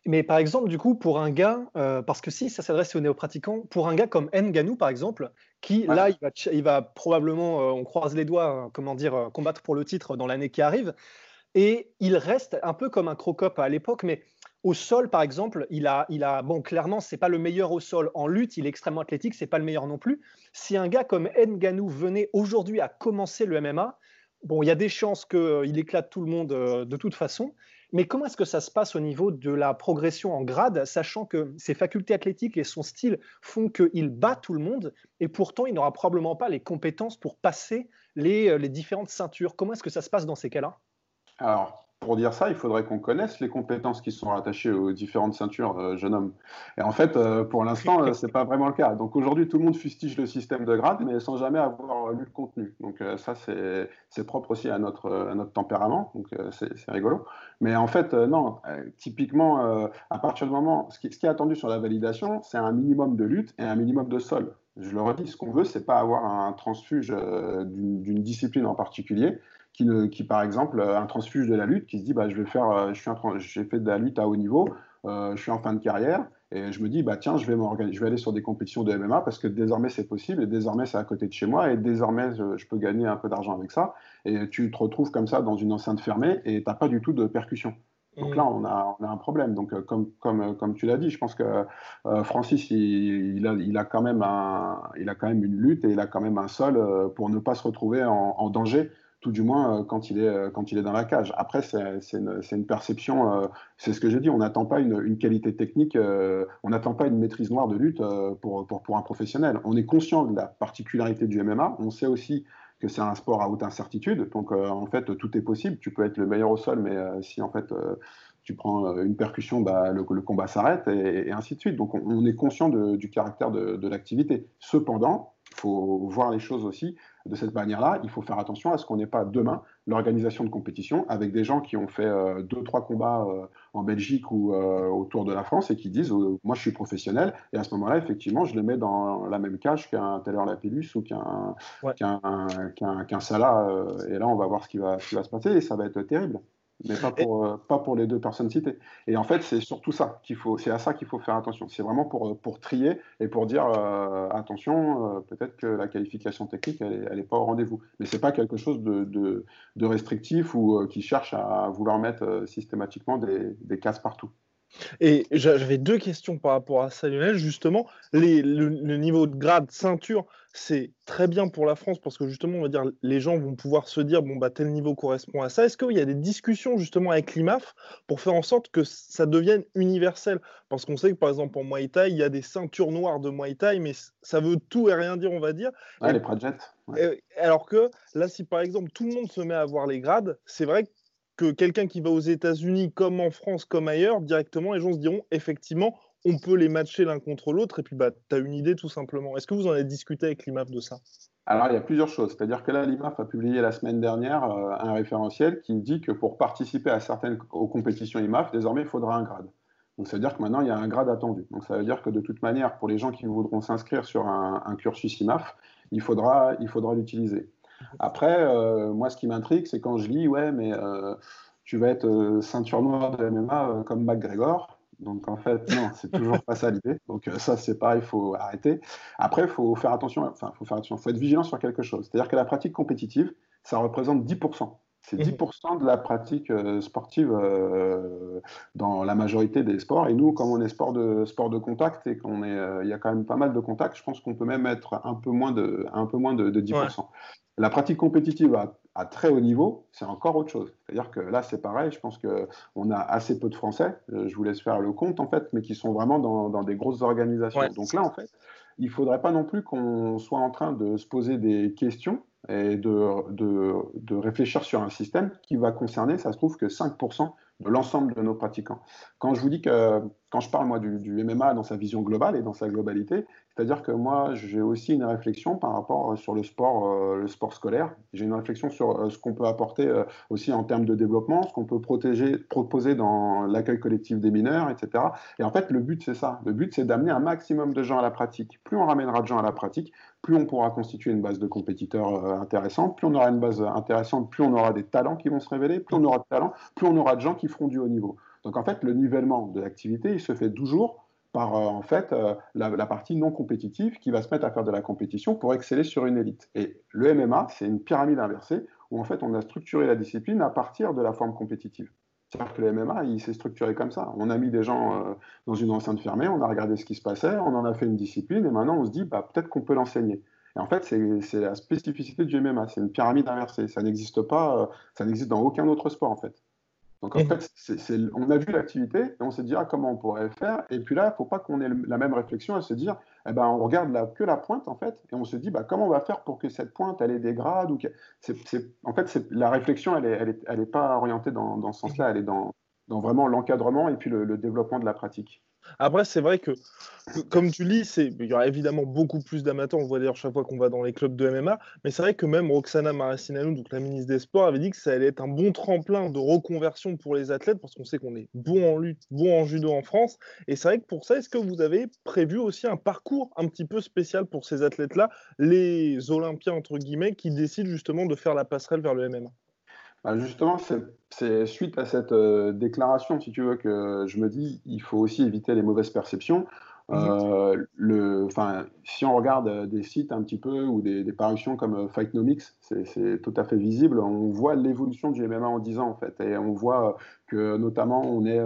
Mais par exemple, du coup, pour un gars, euh, parce que si ça s'adresse aux néo-pratiquants, pour un gars comme Nganou, par exemple, qui là, il va, probablement, euh, on croise les doigts, euh, comment dire, combattre pour le titre dans l'année qui arrive, et il reste un peu comme un crocop à l'époque, mais au sol, par exemple, il a, il a bon, clairement, c'est pas le meilleur au sol en lutte, il est extrêmement athlétique, c'est pas le meilleur non plus. Si un gars comme Nganou venait aujourd'hui à commencer le MMA, bon, il y a des chances qu'il éclate tout le monde de toute façon. Mais comment est-ce que ça se passe au niveau de la progression en grade, sachant que ses facultés athlétiques et son style font qu'il bat tout le monde, et pourtant il n'aura probablement pas les compétences pour passer les, euh, les différentes ceintures? Comment est-ce que ça se passe dans ces cas-là? Alors, pour dire ça, il faudrait qu'on connaisse les compétences qui sont rattachées aux différentes ceintures, euh, jeune homme. Et en fait, euh, pour l'instant, euh, ce n'est pas vraiment le cas. Donc aujourd'hui, tout le monde fustige le système de grade, mais sans jamais avoir lu le contenu. Donc ça, c'est propre aussi à notre, tempérament. Donc c'est rigolo. Mais en fait, non, typiquement, à partir du moment, ce ce qui est attendu sur la validation, c'est un minimum de lutte et un minimum de sol. Je le redis, ce qu'on veut, c'est pas avoir un transfuge d'une discipline en particulier qui, par exemple, euh, un transfuge de la lutte, qui se dit, bah, je vais faire, euh, je suis j'ai fait de la lutte à haut niveau, euh, je suis en fin de carrière, et je me dis, bah, tiens, je vais, je vais aller sur des compétitions de MMA parce que désormais c'est possible, et désormais c'est à côté de chez moi, et désormais je, peux gagner un peu d'argent avec ça. Et tu te retrouves comme ça dans une enceinte fermée, et tu n'as pas du tout de percussion. Donc là, on a, on a, un problème. Donc, comme, comme, comme tu l'as dit, je pense que Francis, il, a, il, a quand même un, il a quand même une lutte et il a quand même un sol pour ne pas se retrouver en, en danger tout du moins euh, quand il est, euh, quand il est dans la cage. Après, c'est une, une, perception, euh, c'est ce que j'ai dit, on n'attend pas une, une, qualité technique, on n'attend pas une maîtrise noire de lutte pour, pour, pour, un professionnel. On est conscient de la particularité du MMA, on sait aussi que c'est un sport à haute incertitude, donc en fait, tout est possible. Tu peux être le meilleur au sol, mais si en fait tu prends une percussion, bah, le, combat s'arrête et, ainsi de suite. Donc on, est conscient du caractère de, de l'activité. Cependant, faut voir les choses aussi de cette manière-là. Il faut faire attention à ce qu'on n'ait pas demain l'organisation de compétition avec des gens qui ont fait euh, deux, trois combats euh, en Belgique ou euh, autour de la France et qui disent Moi, je suis professionnel. Et à ce moment-là, effectivement, je les mets dans la même cage qu'un Taylor Lapillus ou qu'un qu'un Salah. et là, on va voir ce qui va, ce qui va se passer et ça va être terrible mais pas pour, euh, pas pour les deux personnes citées. Et en fait, c'est surtout ça qu'il faut, c'est à ça qu'il faut faire attention. C'est vraiment pour, euh, pour trier et pour dire euh, attention, peut-être que la qualification technique, elle n'est pas au rendez-vous. Mais c'est pas quelque chose de, de, de restrictif ou qui cherche à vouloir mettre systématiquement des, des cases partout. Et j'avais deux questions par rapport à ça, Lionel. Justement, les, le, niveau de grade ceinture, c'est très bien pour la France parce que justement, on va dire, les gens vont pouvoir se dire, bon, bah, tel niveau correspond à ça. Est-ce qu'il y a des discussions justement avec l'IMAF pour faire en sorte que ça devienne universel? Parce qu'on sait que par exemple en Muay Thai, il y a des ceintures noires de Muay Thai, mais ça veut tout et rien dire, on va dire. les projets. Alors que là, si par exemple tout le monde se met à voir les grades, c'est vrai que que quelqu'un qui va aux États-Unis, comme en France, comme ailleurs, directement, les gens se diront effectivement, on peut les matcher l'un contre l'autre, et puis bah, tu as une idée tout simplement. Est-ce que vous en avez discuté avec l'IMAF de ça? Alors, il y a plusieurs choses. C'est-à-dire que là, l'IMAF a publié la semaine dernière euh, un référentiel qui dit que pour participer à certaines aux compétitions IMAF, désormais, il faudra un grade. Donc, ça veut dire que maintenant, il y a un grade attendu. Donc, ça veut dire que de toute manière, pour les gens qui voudront s'inscrire sur un, cursus IMAF, il faudra il faudra l'utiliser. Après, euh, moi, ce qui m'intrigue, c'est quand je lis, ouais, mais euh, tu vas être euh, ceinture noire de MMA comme McGregor. Donc, en fait, non, c'est toujours pas ça l'idée. Donc, ça, c'est pareil, il faut arrêter. Après, il faut faire attention, enfin, faut faire attention, faut être vigilant sur quelque chose. C'est-à-dire que la pratique compétitive, ça représente 10%. C'est 10% mmh. de la pratique sportive dans la majorité des sports. Et nous, comme on est sport de, sport de contact et qu'on est, il y a quand même pas mal de contacts, je pense qu'on peut même être un peu moins de, un peu moins de, 10%. La pratique compétitive à, très haut niveau, c'est encore autre chose. C'est-à-dire que là, c'est pareil, je pense qu'on a assez peu de Français, euh, je vous laisse faire le compte en fait, mais qui sont vraiment dans, des grosses organisations. Donc là, en fait, il ne faudrait pas non plus qu'on soit en train de se poser des questions et de, de, réfléchir sur un système qui va concerner, ça se trouve, que 5% de l'ensemble de nos pratiquants. Quand je vous dis que, quand je parle moi du, du, MMA dans sa vision globale et dans sa globalité, c'est-à-dire que moi, j'ai aussi une réflexion par rapport euh, sur le sport, euh, le sport scolaire. J'ai une réflexion sur euh, ce qu'on peut apporter aussi en termes de développement, ce qu'on peut protéger, proposer dans l'accueil collectif des mineurs, etc. Et en fait, le but, c'est ça. Le but, c'est d'amener un maximum de gens à la pratique. Plus on ramènera de gens à la pratique, plus on pourra constituer une base de compétiteurs intéressante. Plus on aura une base intéressante, plus on aura des talents qui vont se révéler. Plus on aura de talents, plus on aura de gens qui feront du haut niveau. Donc en fait, le nivellement de l'activité, il se fait toujours par euh, en fait euh, la, partie non compétitive qui va se mettre à faire de la compétition pour exceller sur une élite. Et le MMA, c'est une pyramide inversée où en fait on a structuré la discipline à partir de la forme compétitive. C'est-à-dire que le MMA, il s'est structuré comme ça. On a mis des gens euh, dans une enceinte fermée, on a regardé ce qui se passait, on en a fait une discipline, et maintenant on se dit, bah, peut-être qu'on peut, l'enseigner. Et en fait, c'est la spécificité du MMA, c'est une pyramide inversée. Ça n'existe pas, ça n'existe dans aucun autre sport en fait. Donc en fait, on a vu l'activité et on s'est dit ah, comment on pourrait faire? Et puis là, il ne faut pas qu'on ait la même réflexion à se dire eh ben, on regarde là, que la pointe en fait et on se dit bah, comment on va faire pour que cette pointe elle ait des grades ou que... En fait, la réflexion elle n'est elle est, elle pas orientée dans, dans ce sens-là, elle est dans, dans vraiment l'encadrement et puis le, développement de la pratique. Après, c'est vrai que, comme tu lis, il y aura évidemment beaucoup plus d'amateurs. On voit d'ailleurs chaque fois qu'on va dans les clubs de MMA. Mais c'est vrai que même Roxana Maracineanu, la ministre des Sports, avait dit que ça allait être un bon tremplin de reconversion pour les athlètes parce qu'on sait qu'on est bon en lutte, bon en judo en France. Et c'est vrai que pour ça, est-ce que vous avez prévu aussi un parcours un petit peu spécial pour ces athlètes-là, les Olympiens, entre guillemets, qui décident justement de faire la passerelle vers le MMA bah, justement, c'est suite à cette euh, déclaration, si tu veux, que je me dis, il faut aussi éviter les mauvaises perceptions. Euh, le, si on regarde euh, des sites un petit peu ou des, parutions comme Fightnomics, c'est tout à fait visible. On voit l'évolution du MMA en 10 ans en fait, et on voit que notamment on, est,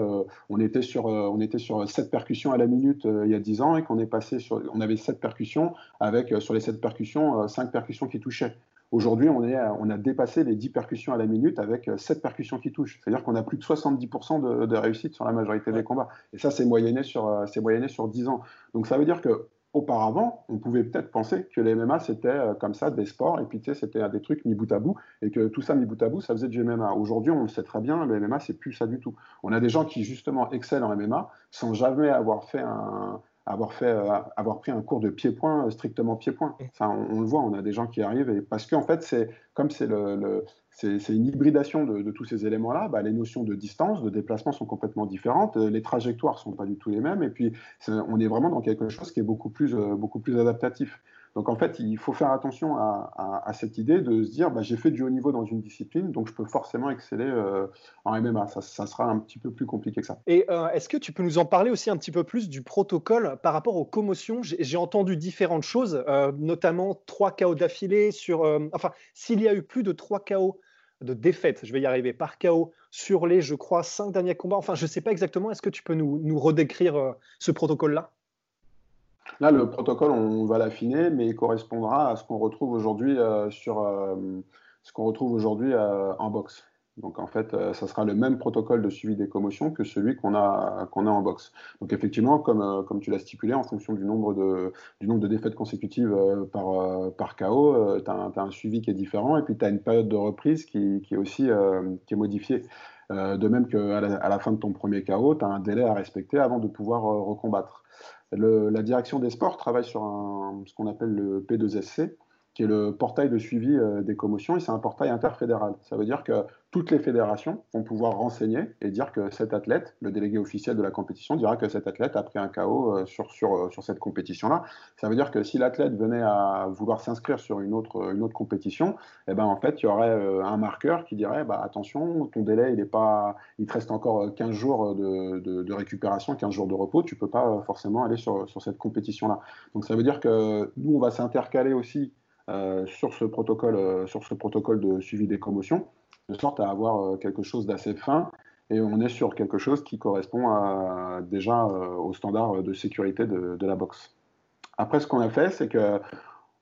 on, était sur, on était sur 7 percussions à la minute il y a 10 ans et qu'on est passé sur, on avait 7 percussions avec sur les 7 percussions 5 percussions qui touchaient. Aujourd'hui, on, on a dépassé les 10 percussions à la minute avec 7 euh, percussions qui touchent. C'est-à-dire qu'on a plus de 70% de, réussite sur la majorité des combats. Et ça, c'est moyenné, sur, euh, moyenné sur 10 ans. Donc ça veut dire que auparavant, on pouvait peut-être penser que les MMA, c'était euh, comme ça des sports, et puis tu sais, c'était des trucs mis bout à bout, et que tout ça mis bout à bout, ça faisait du MMA. Aujourd'hui, on le sait très bien, le MMA, c'est plus ça du tout. On a des gens qui, justement, excellent en MMA sans jamais avoir fait un, avoir, fait, avoir pris un cours de pied-point, strictement pied-point. Enfin, on, le voit, on a des gens qui arrivent, et parce qu'en fait, c'est comme c'est le, c'est une hybridation de, tous ces éléments-là. Bah, les notions de distance, de déplacement sont complètement différentes. Les trajectoires sont pas du tout les mêmes. Et puis, on est vraiment dans quelque chose qui est beaucoup plus, beaucoup plus adaptatif. Donc en fait, il faut faire attention à, cette idée de se dire, bah, j'ai fait du haut niveau dans une discipline, donc je peux forcément exceller euh, en MMA. Ça, sera un petit peu plus compliqué que ça. Et euh, est-ce que tu peux nous en parler aussi un petit peu plus du protocole par rapport aux commotions? J'ai entendu différentes choses, euh, notamment trois KO d'affilée sur... enfin, s'il y a eu plus de trois KO de défaite, je vais y arriver, par KO sur les, je crois, cinq derniers combats. Enfin, je ne sais pas exactement. Est-ce que tu peux nous, nous redécrire ce protocole-là? Là, le protocole, on va l'affiner, mais il correspondra à ce qu'on retrouve aujourd'hui euh, sur euh, ce qu'on retrouve aujourd'hui euh, en boxe. Donc en fait, ça sera le même protocole de suivi des commotions que celui qu'on a, qu'on a en boxe. Donc effectivement, comme, comme tu l'as stipulé, en fonction du nombre de, du nombre de défaites consécutives par, par KO, tu as, un suivi qui est différent et puis tu as une période de reprise qui, qui est aussi qui est modifiée. de même qu'à la, la fin de ton premier KO, tu as un délai à respecter avant de pouvoir recombattre la direction des sports travaille sur ce qu'on appelle le P2SC, qui est le portail de suivi euh, des commotions, et c'est un portail interfédéral. Ça veut dire que toutes les fédérations vont pouvoir renseigner et dire que cet athlète, le délégué officiel de la compétition, dira que cet athlète a pris un KO euh, sur, sur, euh, sur cette compétition-là. Ça veut dire que si l'athlète venait à vouloir s'inscrire sur une autre, une autre compétition, eh ben, en fait, il y aurait un marqueur qui dirait bah, attention, ton délai, il, est pas, il te reste encore 15 jours de, de, récupération, 15 jours de repos, tu ne peux pas forcément aller sur, sur cette compétition-là. Donc ça veut dire que nous, on va s'intercaler aussi euh, sur, ce protocole, euh, sur ce protocole de suivi des commotions, de sorte à avoir euh, quelque chose d'assez fin et on est sur quelque chose qui correspond déjà aux standards de sécurité de, la boxe. Après, ce qu'on a fait, c'est que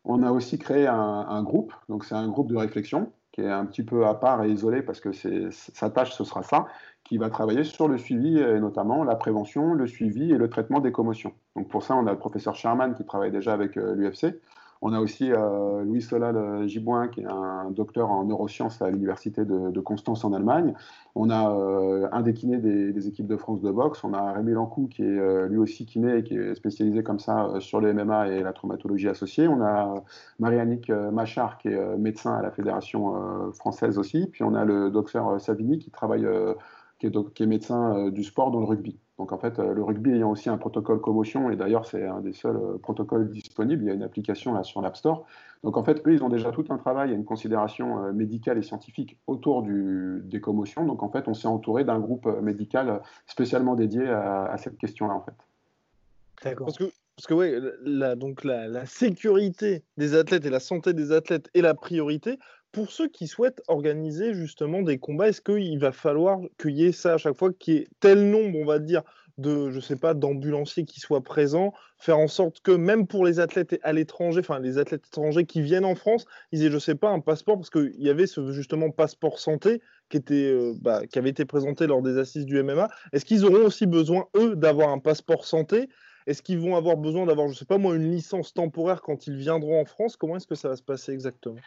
on a aussi créé un, groupe, donc c'est un groupe de réflexion qui est un petit peu à part et isolé parce que sa tâche, ce sera ça, qui va travailler sur le suivi et notamment la prévention, le suivi et le traitement des commotions. Donc pour ça, on a le professeur Sherman qui travaille déjà avec l'UFC, on a aussi euh, Louis Solal euh, Gibouin, qui est un docteur en neurosciences à l'université de, Constance en Allemagne. On a euh, un des kinés des, équipes de France de boxe. On a Rémi Lancou, qui est lui aussi kiné et qui est spécialisé comme ça sur le MMA et la traumatologie associée. On a Marie-Annick Machard, qui est médecin à la Fédération française aussi. Puis on a le docteur Savini, qui travaille, qui est médecin du sport dans le rugby. Donc en fait, euh, le rugby ayant aussi un protocole commotion, et d'ailleurs c'est un des seuls euh, protocoles disponibles, il y a une application là sur l'App Store. Donc en fait, eux, ils ont déjà tout un travail, a une considération euh, médicale et scientifique autour du, des commotions. Donc en fait, on s'est entouré d'un groupe médical spécialement dédié à, cette question-là en fait. D'accord. Parce que, parce que oui, la, donc la, la sécurité des athlètes et la santé des athlètes est la priorité pour ceux qui souhaitent organiser justement des combats, est-ce qu'il va falloir qu'il y ait ça à chaque fois, qu'il y ait tel nombre, on va dire, de, je sais pas, d'ambulanciers qui soient présents, faire en sorte que même pour les athlètes à l'étranger, enfin les athlètes étrangers qui viennent en France, ils aient, je sais pas, un passeport, parce qu'il y avait ce justement passeport santé qui, était, euh, bah, qui avait été présenté lors des assises du MMA. Est-ce qu'ils auront aussi besoin, eux, d'avoir un passeport santé? Est-ce qu'ils vont avoir besoin d'avoir, je sais pas moi, une licence temporaire quand ils viendront en France? Comment est-ce que ça va se passer exactement?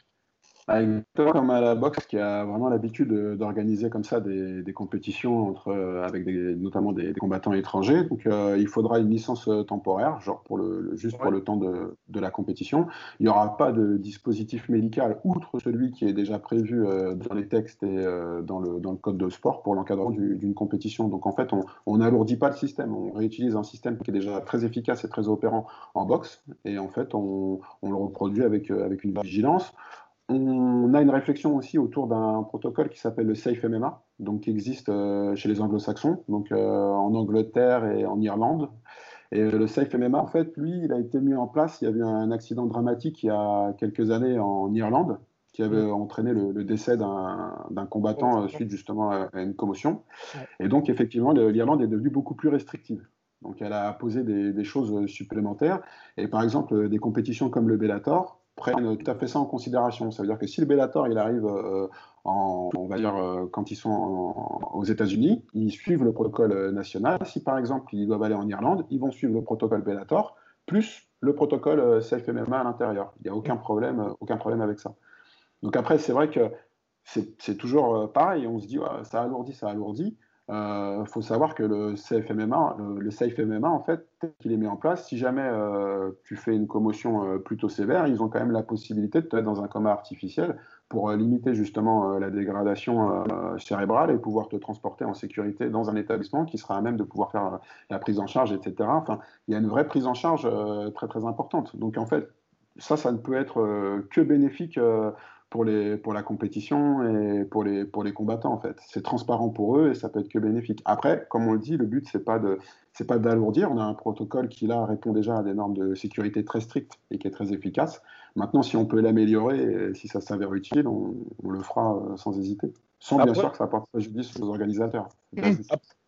Exactement comme à la boxe, qui a vraiment l'habitude d'organiser comme ça des, compétitions entre, euh, avec des, notamment des, combattants étrangers. Donc, euh, il faudra une licence euh, temporaire, genre pour le, juste pour le temps de, de, la compétition. Il n'y aura pas de dispositif médical outre celui qui est déjà prévu dans les textes et dans, le, dans le code de sport pour l'encadrement d'une compétition. Donc, en fait, on n'alourdit pas le système. On réutilise un système qui est déjà très efficace et très opérant en boxe. Et en fait, on, on le reproduit avec, avec une vigilance. On a une réflexion aussi autour d'un protocole qui s'appelle le Safe MMA, donc qui existe euh, chez les anglo-saxons, donc euh, en Angleterre et en Irlande. Et le Safe MMA, en fait, lui, il a été mis en place. Il y a eu un accident dramatique il y a quelques années en Irlande qui avait entraîné le, décès d'un combattant suite justement à, une commotion. Et donc, effectivement, l'Irlande est devenue beaucoup plus restrictive. Donc, elle a posé des, des, choses supplémentaires. Et par exemple, des compétitions comme le Bellator, prennent tout à fait ça en considération. Ça veut dire que si le Bellator il arrive euh, on va dire euh, quand ils sont aux États-Unis, ils suivent le protocole national. Si par exemple ils doivent aller en Irlande, ils vont suivre le protocole Bellator plus le protocole euh, Safe à l'intérieur. Il n'y a aucun problème, aucun problème avec ça. Donc après c'est vrai que c'est toujours pareil. On se dit ça alourdit, ça alourdit. Il euh, faut savoir que le CFMMA, le, le Safe MMA, en fait, qu'il est mis en place, si jamais euh, tu fais une commotion euh, plutôt sévère, ils ont quand même la possibilité de te mettre dans un coma artificiel pour limiter justement la dégradation cérébrale et pouvoir te transporter en sécurité dans un établissement qui sera à même de pouvoir faire la prise en charge, etc. Enfin, il y a une vraie prise en charge très très importante. Donc en fait, ça, ça ne peut être que bénéfique pour, les, pour la compétition et pour les, pour les combattants en fait. C'est transparent pour eux et ça peut être que bénéfique. Après, comme on le dit, le but c'est pas de c'est pas d'alourdir. On a un protocole qui là répond déjà à des normes de sécurité très strictes et qui est très efficace. Maintenant, si on peut l'améliorer, si ça s'avère utile, on, le fera euh, sans hésiter. Sans bien sûr que ça apporte préjudice aux organisateurs.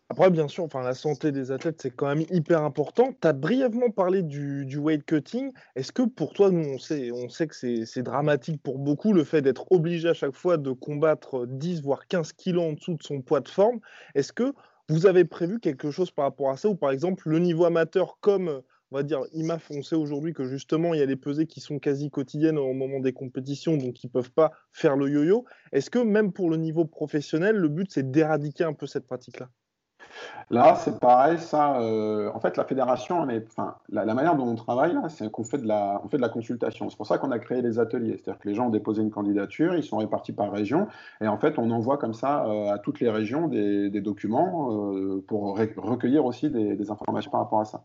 Après, bien sûr, enfin, la santé des athlètes, c'est quand même hyper important. Tu as brièvement parlé du, weight cutting. Est-ce que pour toi, nous, on sait, on sait que c'est dramatique pour beaucoup, le fait d'être obligé à chaque fois de combattre 10, voire 15 kilos en dessous de son poids de forme? Est-ce que vous avez prévu quelque chose par rapport à ça? Ou par exemple, le niveau amateur, comme on va dire, IMAF, on sait aujourd'hui que justement, il y a des pesées qui sont quasi quotidiennes au moment des compétitions, donc ils ne peuvent pas faire le yo-yo. Est-ce que même pour le niveau professionnel, le but, c'est d'éradiquer un peu cette pratique-là? Là, c'est pareil, ça. Euh, en fait, la fédération, enfin, la, manière dont on travaille, c'est qu'on fait de la, consultation. C'est pour ça qu'on a créé les ateliers. C'est-à-dire que les gens ont déposé une candidature, ils sont répartis par région, et en fait, on envoie comme ça euh, à toutes les régions des, documents euh, pour recueillir aussi des, informations par rapport à ça.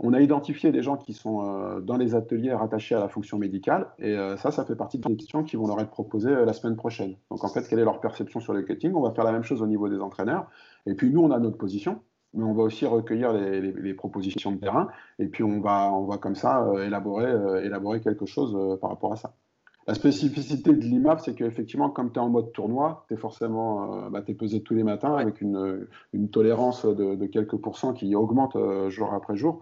On a identifié des gens qui sont dans les ateliers rattachés à la fonction médicale, et ça, ça fait partie des questions qui vont leur être proposées la semaine prochaine. Donc, en fait, quelle est leur perception sur le cutting? On va faire la même chose au niveau des entraîneurs. Et puis nous, on a notre position, mais on va aussi recueillir les, propositions de terrain, et puis on va, on va comme ça euh, élaborer, euh, élaborer quelque chose euh, par rapport à ça. La spécificité de l'IMAF, c'est qu'effectivement, comme tu es en mode tournoi, tu es forcément bah, es pesé tous les matins avec une tolérance de, quelques pourcents qui augmente jour après jour.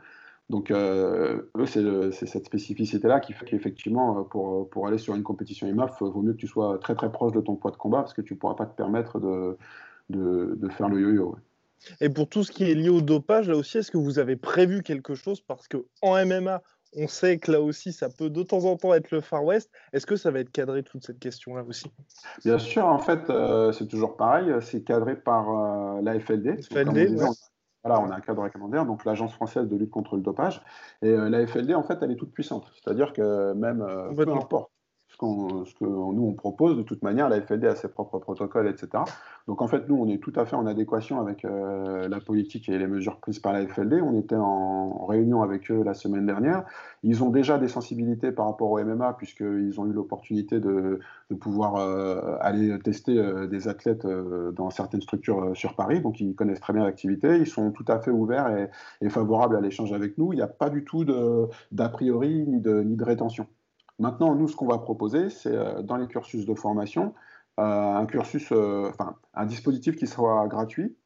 Donc, eux, c'est cette spécificité-là qui fait qu'effectivement, pour, pour aller sur une compétition IMAF, il vaut mieux que tu sois très très proche de ton poids de combat parce que tu ne pourras pas te permettre de, de, faire le yo-yo. Et pour tout ce qui est lié au dopage, là aussi, est-ce que vous avez prévu quelque chose? Parce qu'en MMA, on sait que là aussi, ça peut de temps en temps être le Far West. Est-ce que ça va être cadré toute cette question-là aussi? Bien sûr, en fait, euh, c'est toujours pareil. C'est cadré par euh, la FLD. FLD voilà, on a un cadre réglementaire, donc l'Agence française de lutte contre le dopage. Et euh, la FLD, en fait, elle est toute puissante. C'est-à-dire que même, peu importe ce, que nous on propose. De toute manière, la FLD a ses propres protocoles, etc. Donc en fait, nous, on est tout à fait en adéquation avec euh, la politique et les mesures prises par la FLD. On était en, réunion avec eux la semaine dernière. Ils ont déjà des sensibilités par rapport au MMA, puisqu'ils ont eu l'opportunité de, pouvoir euh, aller tester euh, des athlètes dans certaines structures sur Paris. Donc ils connaissent très bien l'activité. Ils sont tout à fait ouverts et, et favorables à l'échange avec nous. Il n'y a pas du tout d'a priori ni de, ni de rétention. Maintenant, nous, ce qu'on va proposer, c'est euh, dans les cursus de formation, euh, un cursus, euh, enfin, un dispositif qui soit gratuit,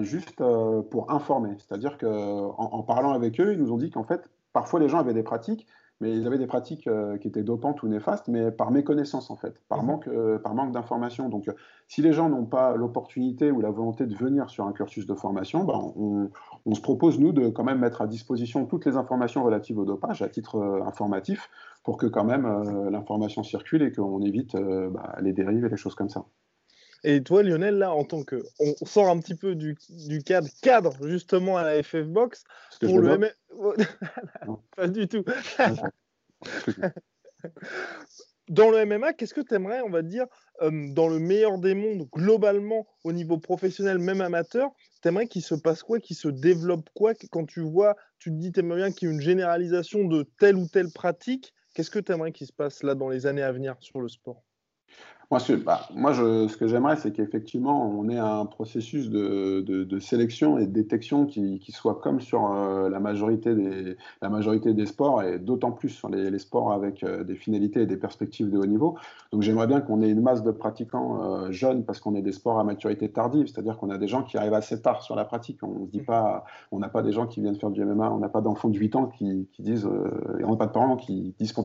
juste pour informer. C'est-à-dire qu'en en parlant avec eux, ils nous ont dit qu'en fait, parfois les gens avaient des pratiques mais ils avaient des pratiques euh, qui étaient dopantes ou néfastes, mais par méconnaissance en fait, par mhm. manque, euh, par manque d'information. Donc, euh, si les gens n'ont pas l'opportunité ou la volonté de venir sur un cursus de formation, ben, on, on, se propose nous de quand même mettre à disposition toutes les informations relatives au dopage à titre informatif, pour que quand même l'information circule et qu'on évite bah, les dérives et les choses comme ça. Et toi, Lionel, là, en tant que. On sort un petit peu du, du cadre, cadre, justement, à la FF Box. Pour le Pas du tout. dans le MMA, qu'est-ce que tu aimerais, on va dire, euh, dans le meilleur des mondes, globalement, au niveau professionnel, même amateur, tu aimerais qu'il se passe quoi, qu'il se développe quoi Quand tu vois, tu te dis, tu aimerais bien qu'il y ait une généralisation de telle ou telle pratique, qu'est-ce que tu aimerais qu'il se passe là dans les années à venir sur le sport? Moi, ce, bah, moi je, ce que j'aimerais, c'est qu'effectivement, on ait un processus de, de, sélection et de détection qui, qui soit comme sur euh, la, majorité des, la majorité des sports, et d'autant plus sur les, les sports avec euh, des finalités et des perspectives de haut niveau. Donc j'aimerais bien qu'on ait une masse de pratiquants euh, jeunes, parce qu'on ait des sports à maturité tardive, c'est-à-dire qu'on a des gens qui arrivent assez tard sur la pratique. On dit pas, on n'a pas des gens qui viennent faire du MMA, on n'a pas d'enfants de 8 ans qui, qui disent, et on n'a pas de parents qui disent qu'on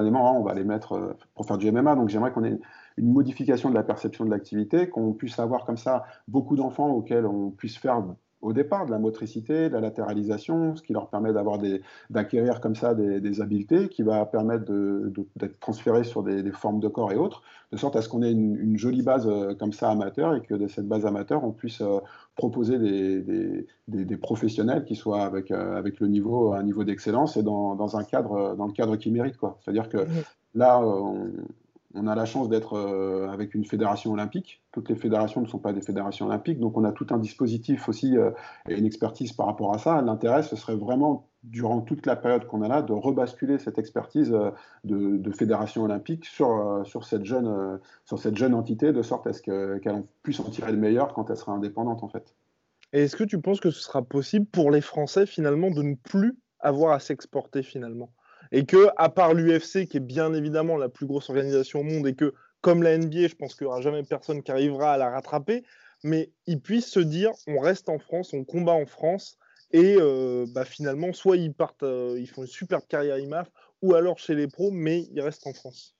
on va les mettre euh, pour faire du MMA, donc j'aimerais qu'on ait une modification de la perception de l'activité, qu'on puisse avoir comme ça beaucoup d'enfants auxquels on puisse faire au départ de la motricité, de la latéralisation, ce qui leur permet d'avoir d'acquérir comme ça des, habiletés, qui va permettre d'être transférés sur des, formes de corps et autres, de sorte à ce qu'on ait une, jolie base euh, comme ça amateur et que de cette base amateur, on puisse euh, proposer des, professionnels qui soient avec, euh, avec le niveau, un niveau d'excellence et dans, un cadre, dans le cadre qu'ils méritent. C'est-à-dire que là, on, on a la chance d'être euh, avec une fédération olympique. Toutes les fédérations ne sont pas des fédérations olympiques, donc on a tout un dispositif aussi euh, et une expertise par rapport à ça. L'intérêt, ce serait vraiment, durant toute la période qu'on a là, de rebasculer cette expertise euh, de, fédération olympique sur, sur, cette jeune, sur cette jeune entité, de sorte à ce qu'elle puisse en tirer le meilleur quand elle sera indépendante, en fait. Et est-ce que tu penses que ce sera possible pour les Français, finalement, de ne plus avoir à s'exporter, finalement? Et que, à part l'UFC, qui est bien évidemment la plus grosse organisation au monde, et que, comme la NBA, je pense qu'il n'y aura jamais personne qui arrivera à la rattraper, mais ils puissent se dire on reste en France, on combat en France, et euh, bah, finalement, soit ils partent, euh, ils font une superbe carrière IMAF, ou alors chez les pros, mais ils restent en France.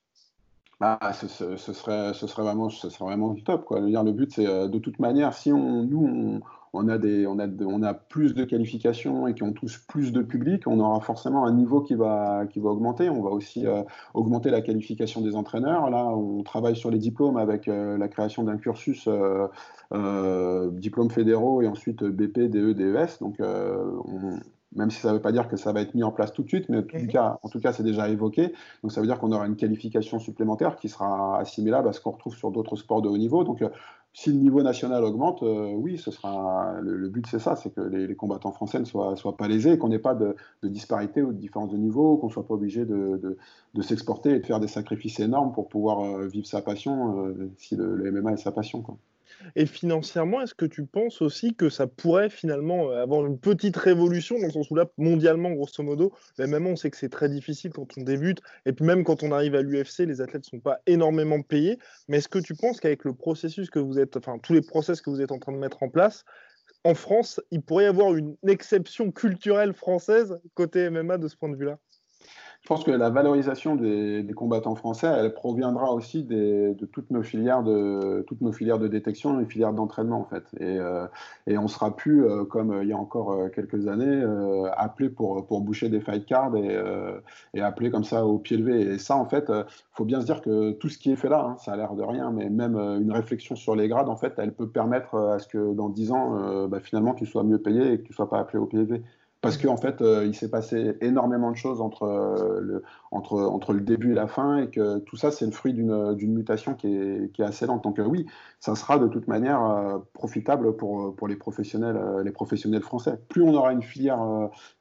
Bah, ce, serait, ce, serait vraiment, ce serait vraiment top. Quoi. Le but, c'est euh, de toute manière, si on, nous, on, on a, des, on, a, on a plus de qualifications et qui ont tous plus de public, on aura forcément un niveau qui va, qui va augmenter. On va aussi euh, augmenter la qualification des entraîneurs. Là, on travaille sur les diplômes avec euh, la création d'un cursus euh, diplômes fédéraux et ensuite BP, DE, DES. Donc, même si ça ne veut pas dire que ça va être mis en place tout de suite, mais en tout mhm. cas, en tout cas, c'est déjà évoqué. Donc, ça veut dire qu'on aura une qualification supplémentaire qui sera assimilable à ce qu'on retrouve sur d'autres sports de haut niveau. Donc, si le niveau national augmente, euh, oui, ce sera le, but, c'est ça, c'est que les, combattants français ne soient, pas lésés, qu'on n'ait pas de, disparité ou de différence de niveau, qu'on soit pas obligé de, s'exporter et de faire des sacrifices énormes pour pouvoir euh, vivre sa passion, euh, si le, MMA est sa passion. Et financièrement, est-ce que tu penses aussi que ça pourrait finalement euh, avoir une petite révolution dans le sens où là, mondialement, grosso modo, même on sait que c'est très difficile quand on débute, et puis même quand on arrive à l'UFC, les athlètes ne sont pas énormément payés. Mais est-ce que tu penses qu'avec le processus que vous êtes, enfin tous les process que vous êtes en train de mettre en place, en France, il pourrait y avoir une exception culturelle française côté MMA de ce point de vue-là? Pense que la valorisation des, combattants français, elle proviendra aussi de toutes nos filières de toutes nos filières de détection et filières d'entraînement en fait. Et, euh, et on sera plus euh, comme euh, il y a encore quelques années appelé pour pour boucher des fight cards et, et appelé comme ça au pied levé. Et ça en fait, faut bien se dire que tout ce qui est fait là, hein, ça a l'air de rien, mais même une réflexion sur les grades en fait, elle peut permettre à ce que dans 10 ans, bah, finalement, tu sois mieux payé et que tu sois pas appelé au pied levé parce qu'en fait, euh, il s'est passé énormément de choses entre, euh, le, entre, le début et la fin, et que tout ça, c'est le fruit d'une mutation qui est, assez lente. Donc euh, oui, ça sera de toute manière profitable pour, les, professionnels, français. Plus on aura une filière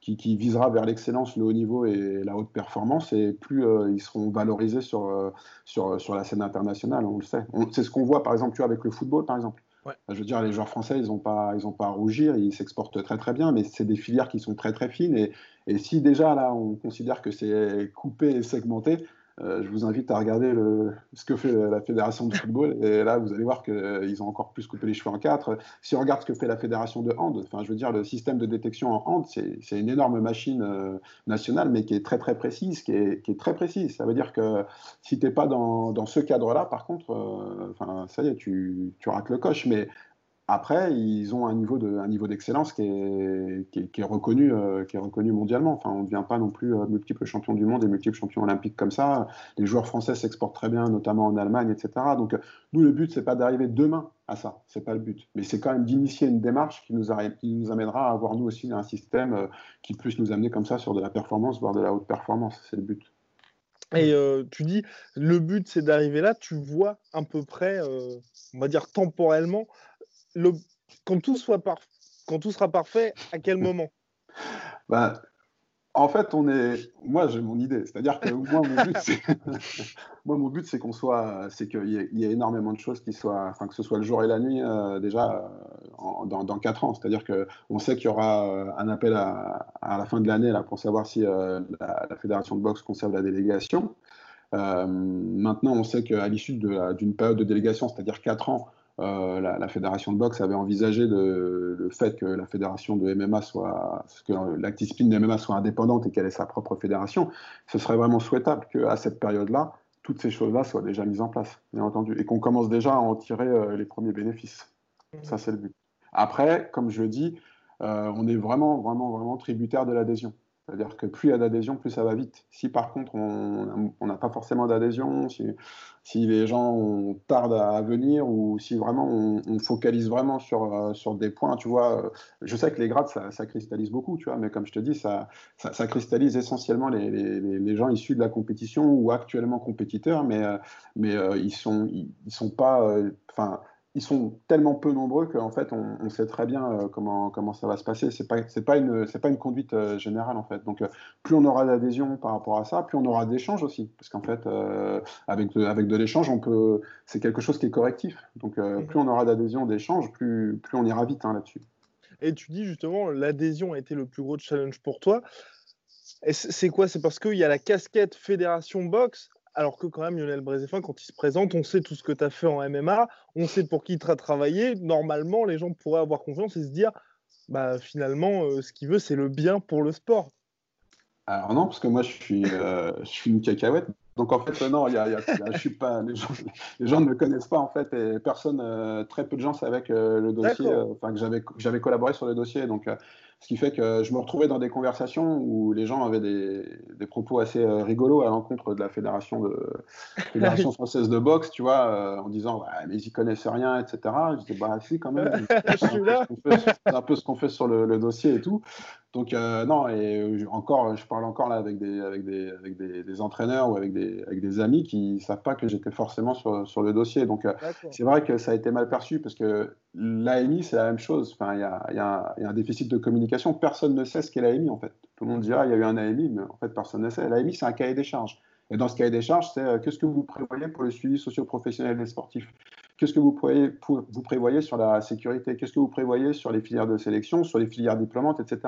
qui, qui, visera vers l'excellence, le haut niveau et la haute performance, et plus ils seront valorisés sur, la scène internationale, on le sait. C'est ce qu'on voit, par exemple, avec le football, par exemple. Je veux dire, les joueurs français, ils n'ont pas, pas à rougir, ils s'exportent très très bien, mais c'est des filières qui sont très très fines. Et, et si déjà là, on considère que c'est coupé et segmenté, euh, je vous invite à regarder le, ce que fait la fédération de football. Et là, vous allez voir qu'ils euh, ont encore plus coupé les cheveux en quatre. Si on regarde ce que fait la fédération de hand, enfin, je veux dire, le système de détection en hand, c'est une énorme machine euh, nationale, mais qui est très très précise, qui est, très précise. Ça veut dire que si tu n'es pas dans, ce cadre-là, par contre, enfin, ça y est, tu, tu rates le coche. Mais après, ils ont un niveau de, un niveau d'excellence qui est, qui, est, reconnu, euh, qui est reconnu mondialement. Enfin, on ne devient pas non plus euh, multiple champion du monde et multiple champion olympique comme ça. Les joueurs français s'exportent très bien, notamment en Allemagne, etc. Donc, nous, le but, c'est pas d'arriver demain à ça. C'est pas le but. Mais c'est quand même d'initier une démarche qui nous, qui nous amènera à avoir nous aussi un système euh, qui puisse nous amener comme ça sur de la performance, voire de la haute performance. C'est le but. Et tu dis, le but, c'est d'arriver là. Tu vois à peu près, on va dire temporellement, quand, tout soit sera parfait, à quel moment? Bah, en fait, on est. Moi, j'ai mon idée. C'est-à-dire que moi, mon but, c'est. qu'on soit. C'est qu'il y, ait énormément de choses qui soient. Enfin, que ce soit le jour et la nuit, euh, déjà, dans, dans 4 ans. C'est-à-dire qu'on sait qu'il y aura euh, un appel à, la fin de l'année là, pour savoir si la, fédération de boxe conserve la délégation. maintenant, on sait qu'à l'issue d'une période de délégation, c'est-à-dire 4 ans, euh, la, fédération de boxe avait envisagé le fait que la fédération de MMA soit, que la discipline de MMA soit indépendante et qu'elle ait sa propre fédération. Ce serait vraiment souhaitable qu'à cette période-là, toutes ces choses-là soient déjà mises en place, bien entendu, et qu'on commence déjà à en tirer euh, les premiers bénéfices. Ça, c'est le but. Après, comme je le dis, euh, on est vraiment, vraiment, vraiment tributaire de l'adhésion. C'est-à-dire que plus il y a d'adhésion, plus ça va vite. Si par contre on n'a pas forcément d'adhésion, si, les gens tardent à venir ou si vraiment on, focalise vraiment sur, euh, sur des points, tu vois, euh, je sais que les grades ça, cristallise beaucoup, tu vois, mais comme je te dis, ça, ça, cristallise essentiellement les, les, les, gens issus de la compétition ou actuellement compétiteurs, mais, euh, mais ils sont, ils, sont pas, ils sont tellement peu nombreux qu'en fait, on, sait très bien euh, comment, comment ça va se passer. Ce n'est pas, pas, une, pas une conduite euh, générale, en fait. Donc, euh, plus on aura d'adhésion par rapport à ça, plus on aura d'échanges aussi. Parce qu'en fait, avec de, avec de l'échange, on peut, c'est quelque chose qui est correctif. Donc, mhm. plus on aura d'adhésion, d'échanges, plus, plus on ira vite hein, là-dessus. Et tu dis justement, l'adhésion a été le plus gros challenge pour toi. C'est quoi? C'est parce qu'il y a la casquette Fédération Boxe alors que quand même Lionel Brézéfin, quand il se présente, on sait tout ce que tu as fait en MMA, on sait pour qui tu as travaillé. Normalement, les gens pourraient avoir confiance et se dire, bah, finalement, euh, ce qu'il veut, c'est le bien pour le sport. Alors non, parce que moi, je suis, euh, je suis une cacahuète. Donc en fait, non, y a, je suis pas, les, gens, les gens ne me connaissent pas en fait, et personne, euh, très peu de gens savaient que le dossier, enfin que j'avais, j'avais collaboré sur le dossier. Donc ce qui fait que je me retrouvais dans des conversations où les gens avaient des, des propos assez euh, rigolos à l'encontre de la fédération, de, fédération française de boxe, tu vois, euh, en disant mais ils y connaissent rien, etc. Je disais bah si quand même. C'est un, peu ce qu'on fait sur le, le, dossier et tout. Donc euh, non, et encore, je parle encore là avec des, avec des, avec des, entraîneurs ou avec des, avec des amis qui ne savent pas que j'étais forcément sur, sur, le dossier. Donc c'est vrai que ça a été mal perçu parce que l'AMI, c'est la même chose. Enfin, il y a, un déficit de communication. Personne ne sait ce qu'est l'AMI, en fait. Tout le monde dira, il y a eu un AMI, mais en fait, personne ne sait. L'AMI, c'est un cahier des charges. Et dans ce cahier des charges, c'est euh, qu'est-ce que vous prévoyez pour le suivi socio-professionnel des sportifs? Qu'est-ce que vous prévoyez, sur la sécurité? Qu'est-ce que vous prévoyez sur les filières de sélection, sur les filières diplômantes, etc.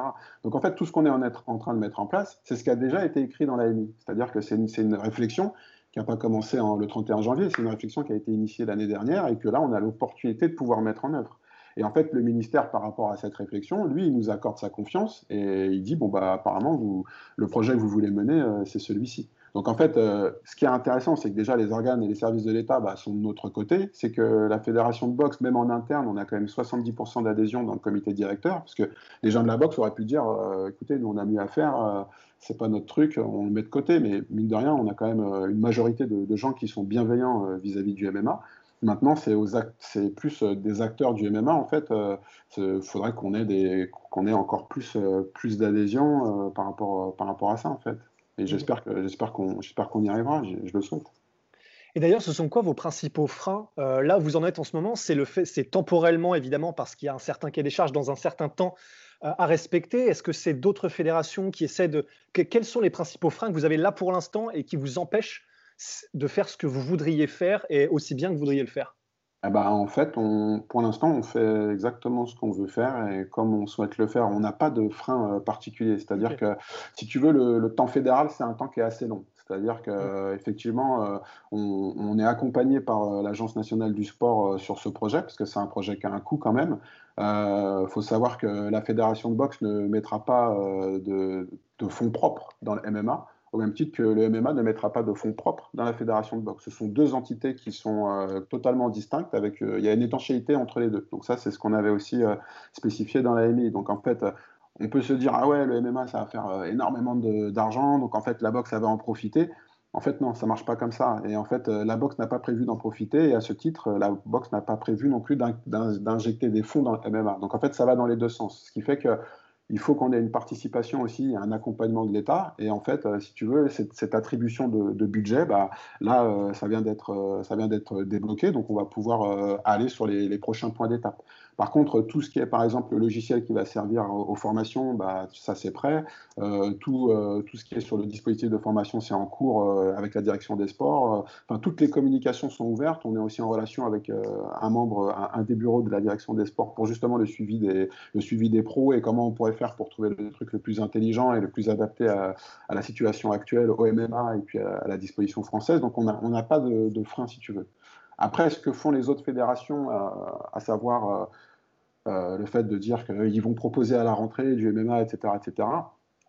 Donc en fait, tout ce qu'on est en, train de mettre en place, c'est ce qui a déjà été écrit dans l'AMI. C'est-à-dire que c'est une, réflexion qui n'a pas commencé en, le 31 janvier, c'est une réflexion qui a été initiée l'année dernière et que là, on a l'opportunité de pouvoir mettre en œuvre. Et en fait, le ministère, par rapport à cette réflexion, lui, il nous accorde sa confiance et il dit bon, bah, apparemment, le projet que vous voulez mener, euh, c'est celui-ci. Donc en fait, euh, ce qui est intéressant, c'est que déjà les organes et les services de l'État bah, sont de notre côté. C'est que la fédération de boxe, même en interne, on a quand même 70% d'adhésion dans le comité directeur, parce que les gens de la boxe auraient pu dire, euh, écoutez, nous on a mieux à faire, c'est pas notre truc, on le met de côté. Mais mine de rien, on a quand même une majorité de, de gens qui sont bienveillants vis-à-vis -vis du MMA. Maintenant, c'est plus euh, des acteurs du MMA. En fait, il euh, faudrait qu'on ait, des, qu'on ait encore plus, euh, plus d'adhésion par, rapport, par rapport à ça, en fait. Et j'espère qu'on qu'on y arrivera, je, le souhaite. Et d'ailleurs, ce sont quoi vos principaux freins? Là où vous en êtes en ce moment, c'est le fait, c'est temporellement évidemment parce qu'il y a un certain quai des charges dans un certain temps à respecter. Est-ce que c'est d'autres fédérations qui essaient de Quels sont les principaux freins que vous avez là pour l'instant et qui vous empêchent de faire ce que vous voudriez faire et aussi bien que vous voudriez le faire? Eh ben, en fait, on, pour l'instant, on fait exactement ce qu'on veut faire et comme on souhaite le faire. On n'a pas de frein euh, particulier. C'est-à-dire que, si tu veux, le, temps fédéral, c'est un temps qui est assez long. C'est-à-dire qu'effectivement, euh, on, est accompagné par euh, l'Agence nationale du sport sur ce projet, parce que c'est un projet qui a un coût quand même. Il faut savoir que la fédération de boxe ne mettra pas de, de fonds propres dans le MMA au même titre que le MMA ne mettra pas de fonds propres dans la fédération de boxe. Ce sont deux entités qui sont euh, totalement distinctes, avec euh, il y a une étanchéité entre les deux. Donc ça, c'est ce qu'on avait aussi euh, spécifié dans la MI. Donc en fait, on peut se dire, ah ouais, le MMA, ça va faire énormément d'argent, donc en fait, la boxe, ça va en profiter. En fait, non, ça marche pas comme ça. Et en fait, la boxe n'a pas prévu d'en profiter. Et à ce titre, la boxe n'a pas prévu non plus d'injecter des fonds dans le MMA. Donc en fait, ça va dans les deux sens. Ce qui fait que il faut qu'on ait une participation aussi, un accompagnement de l'État. Et en fait, si tu veux, cette, attribution de, budget, bah, là, ça vient d'être débloqué, donc on va pouvoir aller sur les prochains points d'étape. Par contre, tout ce qui est, par exemple, le logiciel qui va servir aux, formations, bah, ça c'est prêt. Euh, tout, euh, tout ce qui est sur le dispositif de formation, c'est en cours euh, avec la direction des sports. Enfin, toutes les communications sont ouvertes. On est aussi en relation avec un membre, un, des bureaux de la direction des sports pour justement le suivi des, le suivi des pros et comment on pourrait faire pour trouver le truc le plus intelligent et le plus adapté à, la situation actuelle au MMA et puis à, la disposition française. Donc on n'a pas de, de, frein si tu veux. Après, ce que font les autres fédérations, à savoir euh, le fait de dire qu'ils vont proposer à la rentrée du MMA, etc., etc.,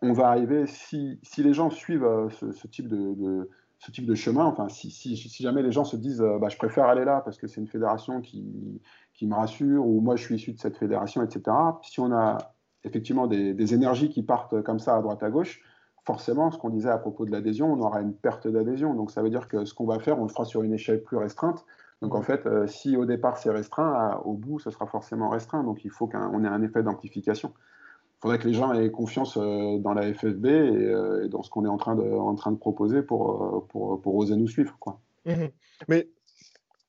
on va arriver, si, si les gens suivent euh, ce, type de, ce type de chemin, enfin, si, si, jamais les gens se disent euh, bah, je préfère aller là parce que c'est une fédération qui, qui, me rassure, ou moi je suis issu de cette fédération, etc., si on a effectivement des énergies qui partent comme ça à droite à gauche, forcément, ce qu'on disait à propos de l'adhésion, on aura une perte d'adhésion. Donc ça veut dire que ce qu'on va faire, on le fera sur une échelle plus restreinte. Donc en fait, euh, si au départ c'est restreint, au bout ce sera forcément restreint. Donc il faut qu'on ait un effet d'amplification. Il faudrait que les gens aient confiance euh, dans la FFB euh, et, dans ce qu'on est en train de, proposer pour oser nous suivre. Quoi. Mmh Mais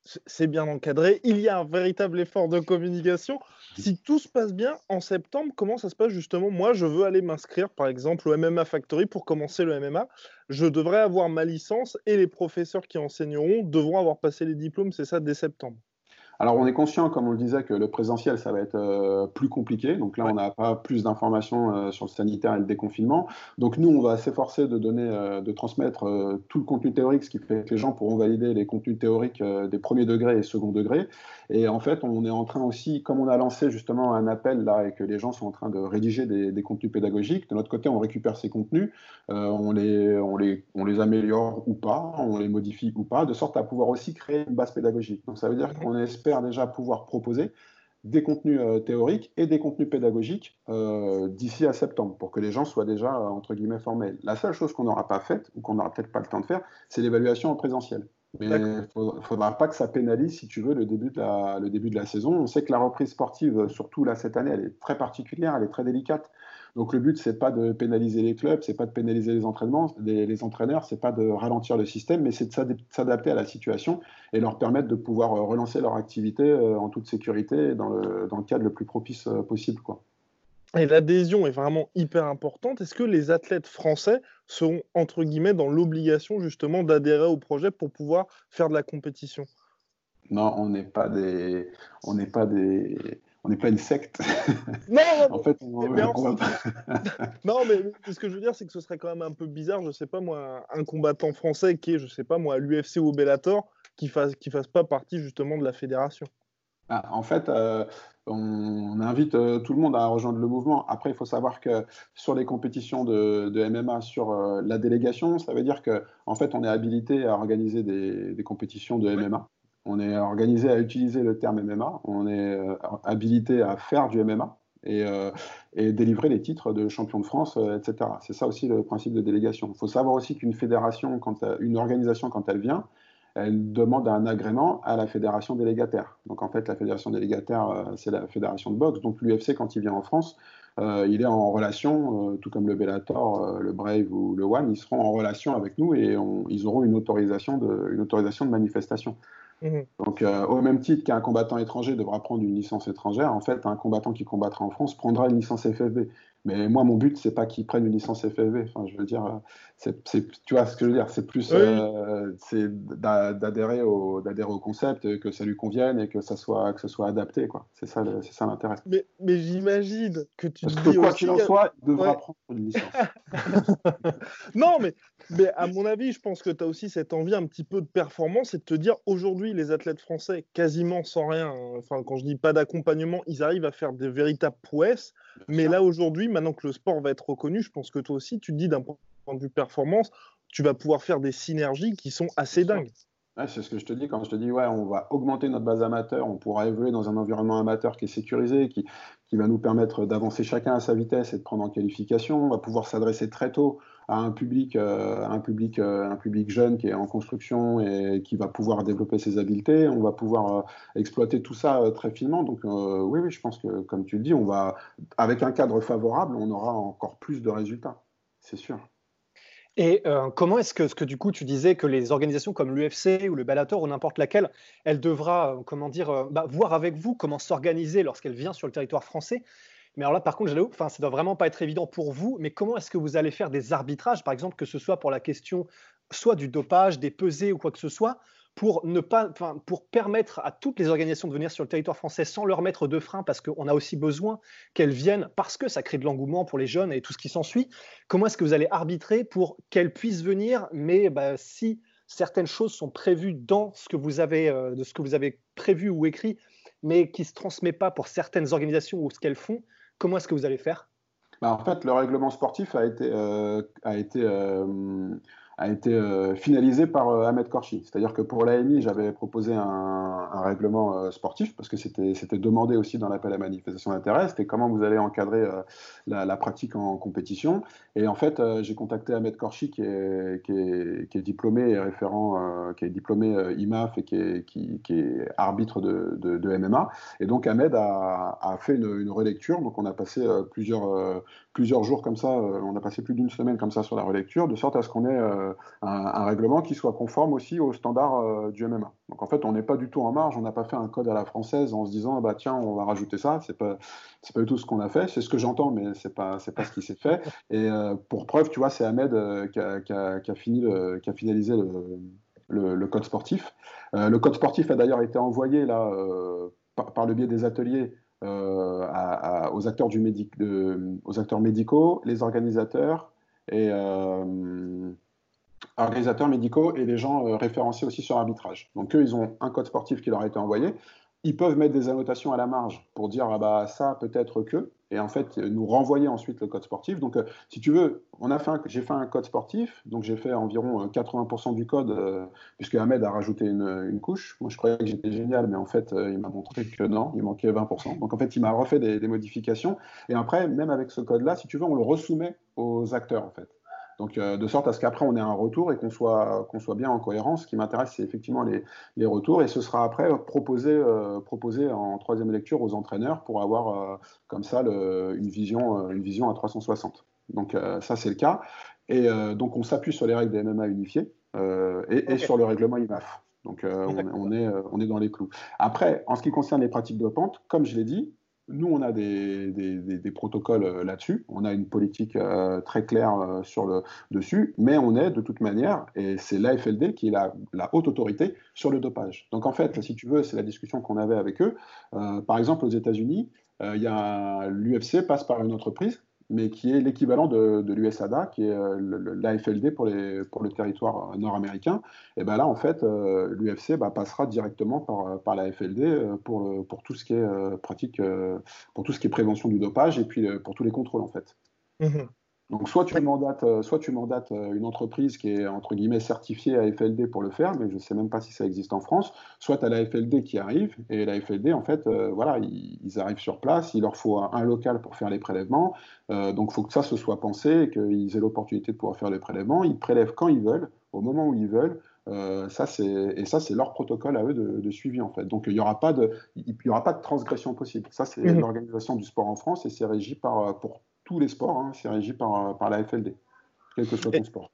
c'est bien encadré. Il y a un véritable effort de communication. Si tout se passe bien, en septembre, comment ça se passe justement? Moi, je veux aller m'inscrire, par exemple, au MMA Factory pour commencer le MMA. Je devrais avoir ma licence et les professeurs qui enseigneront devront avoir passé les diplômes, c'est ça, dès septembre. Alors on est conscient, comme on le disait, que le présentiel, ça va être euh, plus compliqué. Donc là, on n'a pas plus d'informations euh, sur le sanitaire et le déconfinement. Donc nous, on va s'efforcer de donner, euh, de transmettre tout le contenu théorique, ce qui fait que les gens pourront valider les contenus théoriques des premiers degrés et second degrés. Et en fait, on est en train aussi, comme on a lancé justement un appel là et que les gens sont en train de rédiger des, contenus pédagogiques, de notre côté, on récupère ces contenus, on, les, on, les, on les améliore ou pas, on les modifie ou pas, de sorte à pouvoir aussi créer une base pédagogique. Donc ça veut dire qu'on est déjà pouvoir proposer des contenus euh, théoriques et des contenus pédagogiques euh, d'ici à septembre, pour que les gens soient déjà, euh, entre guillemets, formels. La seule chose qu'on n'aura pas faite, ou qu'on n'aura peut-être pas le temps de faire, c'est l'évaluation en présentiel. Mais il ne faudra pas que ça pénalise, si tu veux, le début, de la, le début de la saison. On sait que la reprise sportive, surtout là cette année, elle est très particulière, elle est très délicate. Donc le but, c'est pas de pénaliser les clubs, c'est pas de pénaliser les entraînements, les, les entraîneurs, c'est pas de ralentir le système, mais c'est de s'adapter à la situation et leur permettre de pouvoir euh, relancer leur activité euh, en toute sécurité dans le, dans le cadre le plus propice euh, possible. Quoi. Et l'adhésion est vraiment hyper importante. Est-ce que les athlètes français seront, entre guillemets, dans l'obligation justement d'adhérer au projet pour pouvoir faire de la compétition? Non, on n'est pas des... On n'est pas des on n'est pas une secte. Non, en fait, on, mais, non, mais ce que je veux dire, c'est que ce serait quand même un peu bizarre, je sais pas moi, un combattant français qui est, je sais pas moi, à l'UFC ou au Bellator, qui fasse, qui fasse pas partie justement de la fédération. Ah, en fait, euh, on, invite euh, tout le monde à rejoindre le mouvement. Après, il faut savoir que sur les compétitions de, MMA, sur euh, la délégation, ça veut dire que en fait, on est habilité à organiser des, compétitions de MMA. On est organisé à utiliser le terme MMA, on est euh, habilité à faire du MMA euh, et, délivrer les titres de champion de France, euh, etc. C'est ça aussi le principe de délégation. Il faut savoir aussi qu'une fédération, une organisation, quand elle vient, elle demande un agrément à la fédération délégataire. Donc en fait, la fédération délégataire, c'est la fédération de boxe. Donc l'UFC, quand il vient en France, il est en relation, tout comme le Bellator, le Brave ou le One, ils seront en relation avec nous et ils auront une autorisation de, une autorisation de manifestation. Mhm. Donc, euh, au même titre qu'un combattant étranger devra prendre une licence étrangère, en fait, un combattant qui combattra en France prendra une licence FFB. Mais moi, mon but, c'est pas qu'ils prennent une licence FFV. Enfin, je veux dire, euh, c'est, tu vois ce que je veux dire, c'est plus euh, c'est d'adhérer au, d'adhérer au concept, que ça lui convienne et que ça soit, que ce soit adapté, quoi. C'est ça, c'est ça l'intérêt. Mais, mais j'imagine que tu Parce que quoi qu'il en soit, il devra prendre une licence. non, mais, mais à mon avis, je pense que tu as aussi cette envie un petit peu de performance et de te dire aujourd'hui, les athlètes français, quasiment sans rien, hein, enfin, quand je dis pas d'accompagnement, ils arrivent à faire des véritables prouesses. Mais là, aujourd'hui, maintenant que le sport va être reconnu, je pense que toi aussi, tu te dis d'un point de vue performance, tu vas pouvoir faire des synergies qui sont assez dingues. c'est ce que je te dis quand je te dis ouais, on va augmenter notre base amateur, on pourra évoluer dans un environnement amateur qui est sécurisé, qui, qui va nous permettre d'avancer chacun à sa vitesse et de prendre en qualification. On va pouvoir s'adresser très tôt à un public, un public, un public jeune qui est en construction et qui va pouvoir développer ses habiletés. On va pouvoir exploiter tout ça très finement. Donc oui, oui, je pense que comme tu le dis, on va avec un cadre favorable, on aura encore plus de résultats, c'est sûr. Et euh, comment est-ce que, du coup tu disais que les organisations comme l'UFC ou le Bellator ou n'importe laquelle, elle devra, euh, comment dire, euh, bah, voir avec vous comment s'organiser lorsqu'elle vient sur le territoire français mais alors là, par contre, enfin, ça doit vraiment pas être évident pour vous. Mais comment est-ce que vous allez faire des arbitrages, par exemple, que ce soit pour la question soit du dopage, des pesées ou quoi que ce soit, pour ne pas, pour permettre à toutes les organisations de venir sur le territoire français sans leur mettre de frein, parce qu'on a aussi besoin qu'elles viennent, parce que ça crée de l'engouement pour les jeunes et tout ce qui s'ensuit. Comment est-ce que vous allez arbitrer pour qu'elles puissent venir, mais bah, si certaines choses sont prévues dans ce que vous avez, euh, de ce que vous avez prévu ou écrit, mais qui ne se transmet pas pour certaines organisations ou ce qu'elles font, comment est-ce que vous allez faire? Bah, En fait, le règlement sportif a été, euh, euh, a été euh, finalisé par euh, Ahmed Korchi. C'est-à-dire que pour l'AMI, j'avais proposé un, règlement euh, sportif, parce que c'était demandé aussi dans l'appel à manifestation d'intérêt, c'était comment vous allez encadrer la, pratique en compétition. Et en fait, j'ai contacté Ahmed Korchi, qui est, diplômé et référent, qui est diplômé IMAF et qui est, arbitre de, MMA. Et donc Ahmed a, fait une, relecture, donc on a passé plusieurs jours comme ça, on a passé plus d'une semaine comme ça sur la relecture, de sorte à ce qu'on ait euh, un, règlement qui soit conforme aussi aux standards euh, du MMA. Donc en fait, on n'est pas du tout en marge, on n'a pas fait un code à la française en se disant bah tiens, on va rajouter ça. C'est pas c'est pas du tout ce qu'on a fait. C'est ce que j'entends, mais c'est pas c'est pas ce qui s'est fait. Et euh, pour preuve, tu vois, c'est Ahmed qui a, fini qui a finalisé le, code sportif. le code sportif a d'ailleurs été envoyé là par, le biais des ateliers aux acteurs du médic, aux acteurs médicaux, les organisateurs et organisateurs médicaux et les gens euh, référencés aussi sur l'arbitrage. Donc eux, ils ont un code sportif qui leur a été envoyé. Ils peuvent mettre des annotations à la marge pour dire ah bah ça peut-être que et en fait nous renvoyer ensuite le code sportif. Donc euh, si tu veux, on a fait j'ai fait un code sportif, donc j'ai fait environ 80% euh, du code puisque Ahmed a rajouté une, couche. Moi je croyais que j'étais génial, mais en fait il m'a montré que non, il manquait 20%. Donc en fait il m'a refait des, des modifications et après même avec ce code là, si tu veux, on le resoumet aux acteurs en fait. Donc, euh, de sorte à ce qu'après, on ait un retour et qu'on soit, qu'on soit bien en cohérence. Ce qui m'intéresse, c'est effectivement les, les, retours. Et ce sera après proposé, euh, proposé en troisième lecture aux entraîneurs pour avoir euh, comme ça le, une, vision, une vision à 360. Donc, ça, c'est le cas. Et donc, on s'appuie sur les règles des MMA unifiées et, et, sur le règlement IMAF. Donc, on, on, est, on est dans les clous. Après, en ce qui concerne les pratiques dopantes, comme je l'ai dit, nous, on a des, protocoles euh, là-dessus, on a une politique euh, très claire euh, sur le dessus, mais on est de toute manière, et c'est l'AFLD qui est la, la, haute autorité sur le dopage. Donc en fait, si tu veux, c'est la discussion qu'on avait avec eux. par exemple, aux États-Unis, l'UFC passe par une entreprise mais qui est l'équivalent de, l'USADA, qui est euh, l'AFLD pour, le territoire euh, nord-américain. Et ben là, en fait, euh, l'UFC bah, passera directement par, l'AFLD pour, pour tout ce qui est pratique, pour tout ce qui est prévention du dopage et puis pour tous les contrôles, en fait. Mmh donc soit tu mandates, euh, soit tu mandates euh, une entreprise qui est entre guillemets certifiée à FLD pour le faire, mais je ne sais même pas si ça existe en France. Soit tu as la FLD qui arrive et la FLD en fait, euh, voilà, ils, arrivent sur place, il leur faut un, local pour faire les prélèvements. donc il faut que ça se soit pensé, qu'ils aient l'opportunité de pouvoir faire les prélèvements. Ils prélèvent quand ils veulent, au moment où ils veulent. ça c'est et ça c'est leur protocole à eux de, suivi en fait. Donc il n'y aura pas de il y aura pas de transgression possible. Ça c'est mmh. l'organisation du sport en France et c'est régi par pour tous les sports, hein, c'est régi par, par la FLD, quel que soit ton sport.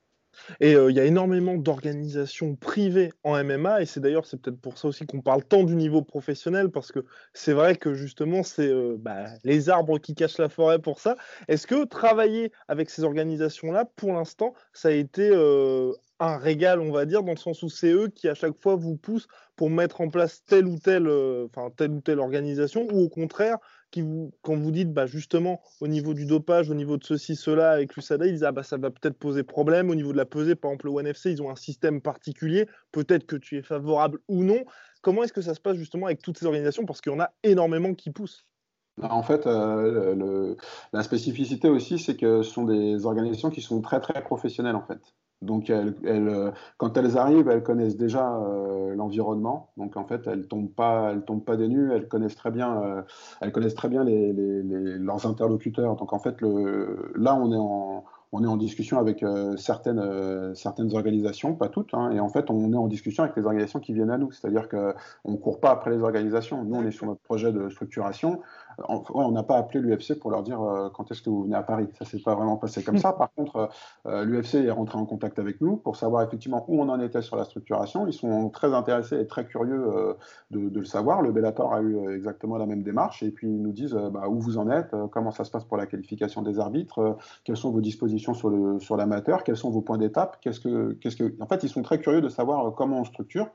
Et euh, il y a énormément d'organisations privées en MMA, et c'est d'ailleurs c'est peut-être pour ça aussi qu'on parle tant du niveau professionnel, parce que c'est vrai que justement c'est euh, bah, les arbres qui cachent la forêt pour ça. Est-ce que travailler avec ces organisations-là, pour l'instant, ça a été euh, un régal, on va dire, dans le sens où c'est eux qui à chaque fois vous poussent pour mettre en place telle ou telle, enfin telle ou telle organisation, ou au contraire, quand vous dites bah, justement au niveau du dopage, au niveau de ceci, cela avec l'USADA, ils disent ah, bah, ça va peut-être poser problème. Au niveau de la pesée, par exemple, le ONFC, ils ont un système particulier. Peut-être que tu es favorable ou non. Comment est-ce que ça se passe justement avec toutes ces organisations? Parce qu'il y en a énormément qui poussent. En fait, euh, la spécificité aussi, c'est que ce sont des organisations qui sont très très professionnelles en fait. Donc, elles, euh, quand elles arrivent, elles connaissent déjà euh, l'environnement. Donc, en fait, elles tombent pas, elles tombent pas des nues. Elles connaissent très bien, euh, elles connaissent très bien les, leurs interlocuteurs. Donc, en fait, le, là, on est en, on est en discussion avec euh, certaines, euh, certaines organisations, pas toutes, hein, et en fait, on est en discussion avec les organisations qui viennent à nous. C'est-à-dire qu'on ne court pas après les organisations. Nous, on est sur notre projet de structuration. On n'a pas appelé l'UFC pour leur dire euh, quand est-ce que vous venez à Paris. Ça s'est pas vraiment passé comme ça. Par contre, l'UFC est rentré en contact avec nous pour savoir effectivement où on en était sur la structuration. Ils sont très intéressés et très curieux de, de, le savoir. Le Bellator a eu exactement la même démarche, et puis ils nous disent bah, où vous en êtes, comment ça se passe pour la qualification des arbitres, quelles sont vos dispositions sur, le, sur l'amateur, quels sont vos points d'étape, qu'est-ce que, qu'est-ce que... En fait, ils sont très curieux de savoir euh, comment on structure.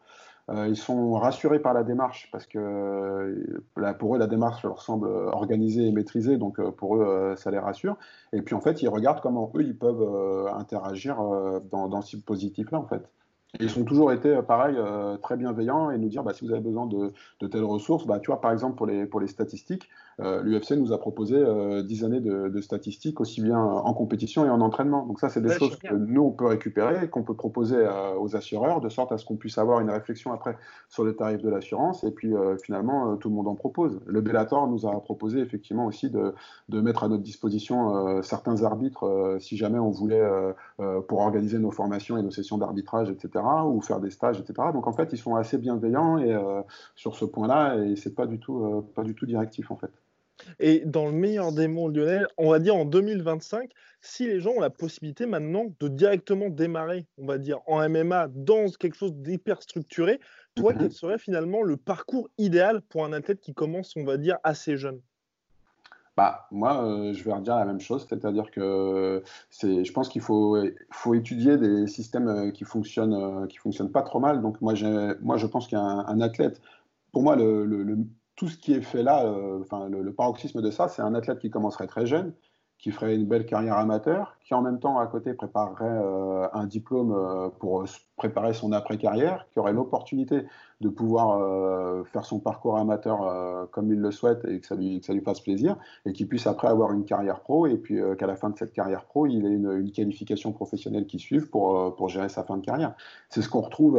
Euh, ils sont rassurés par la démarche parce que euh, pour eux, la démarche leur semble organisée et maîtrisée, donc pour eux, ça les rassure. Et puis en fait, ils regardent comment eux, ils peuvent interagir dans, dans ce positif-là, en fait. ils ont toujours été, pareil, très bienveillants et nous dire bah, si vous avez besoin de, de telles ressources, bah, tu vois, par exemple, pour les, pour les statistiques, euh, l'UFC nous a proposé euh, 10 années de, statistiques aussi bien en compétition et en entraînement. Donc ça, c'est des choses que nous, on peut récupérer, qu'on peut proposer aux assureurs, de sorte à ce qu'on puisse avoir une réflexion après sur le tarif de l'assurance. Et puis euh, finalement, euh, tout le monde en propose. Le Bellator nous a proposé effectivement aussi de, de mettre à notre disposition certains arbitres si jamais on voulait, pour organiser nos formations et nos sessions d'arbitrage, etc., ou faire des stages, etc. Donc en fait, ils sont assez bienveillants et, sur ce point-là, et c'est pas du tout, pas du tout directif en fait. Et dans le meilleur des mondes, Lionel, on va dire en 2025, si les gens ont la possibilité maintenant de directement démarrer, on va dire, en MMA dans quelque chose d'hyper structuré, toi, mhm. quel serait finalement le parcours idéal pour un athlète qui commence, on va dire, assez jeune? Bah, moi, euh, je vais redire la même chose, c'est-à-dire que je pense qu'il faut, faut étudier des systèmes euh, qui fonctionnent, euh, qui fonctionnent pas trop mal. Donc moi, moi je pense qu'un un athlète, pour moi, le, tout ce qui est fait là, euh, enfin, le, paroxysme de ça, c'est un athlète qui commencerait très jeune, qui ferait une belle carrière amateur, qui en même temps à côté préparerait euh, un diplôme euh, pour préparer son après-carrière, qui aurait l'opportunité de pouvoir faire son parcours amateur comme il le souhaite et que ça, lui, fasse plaisir, et qu'il puisse après avoir une carrière pro, et puis qu'à la fin de cette carrière pro, il ait une, une qualification professionnelle qui suive pour, pour gérer sa fin de carrière. C'est ce qu'on retrouve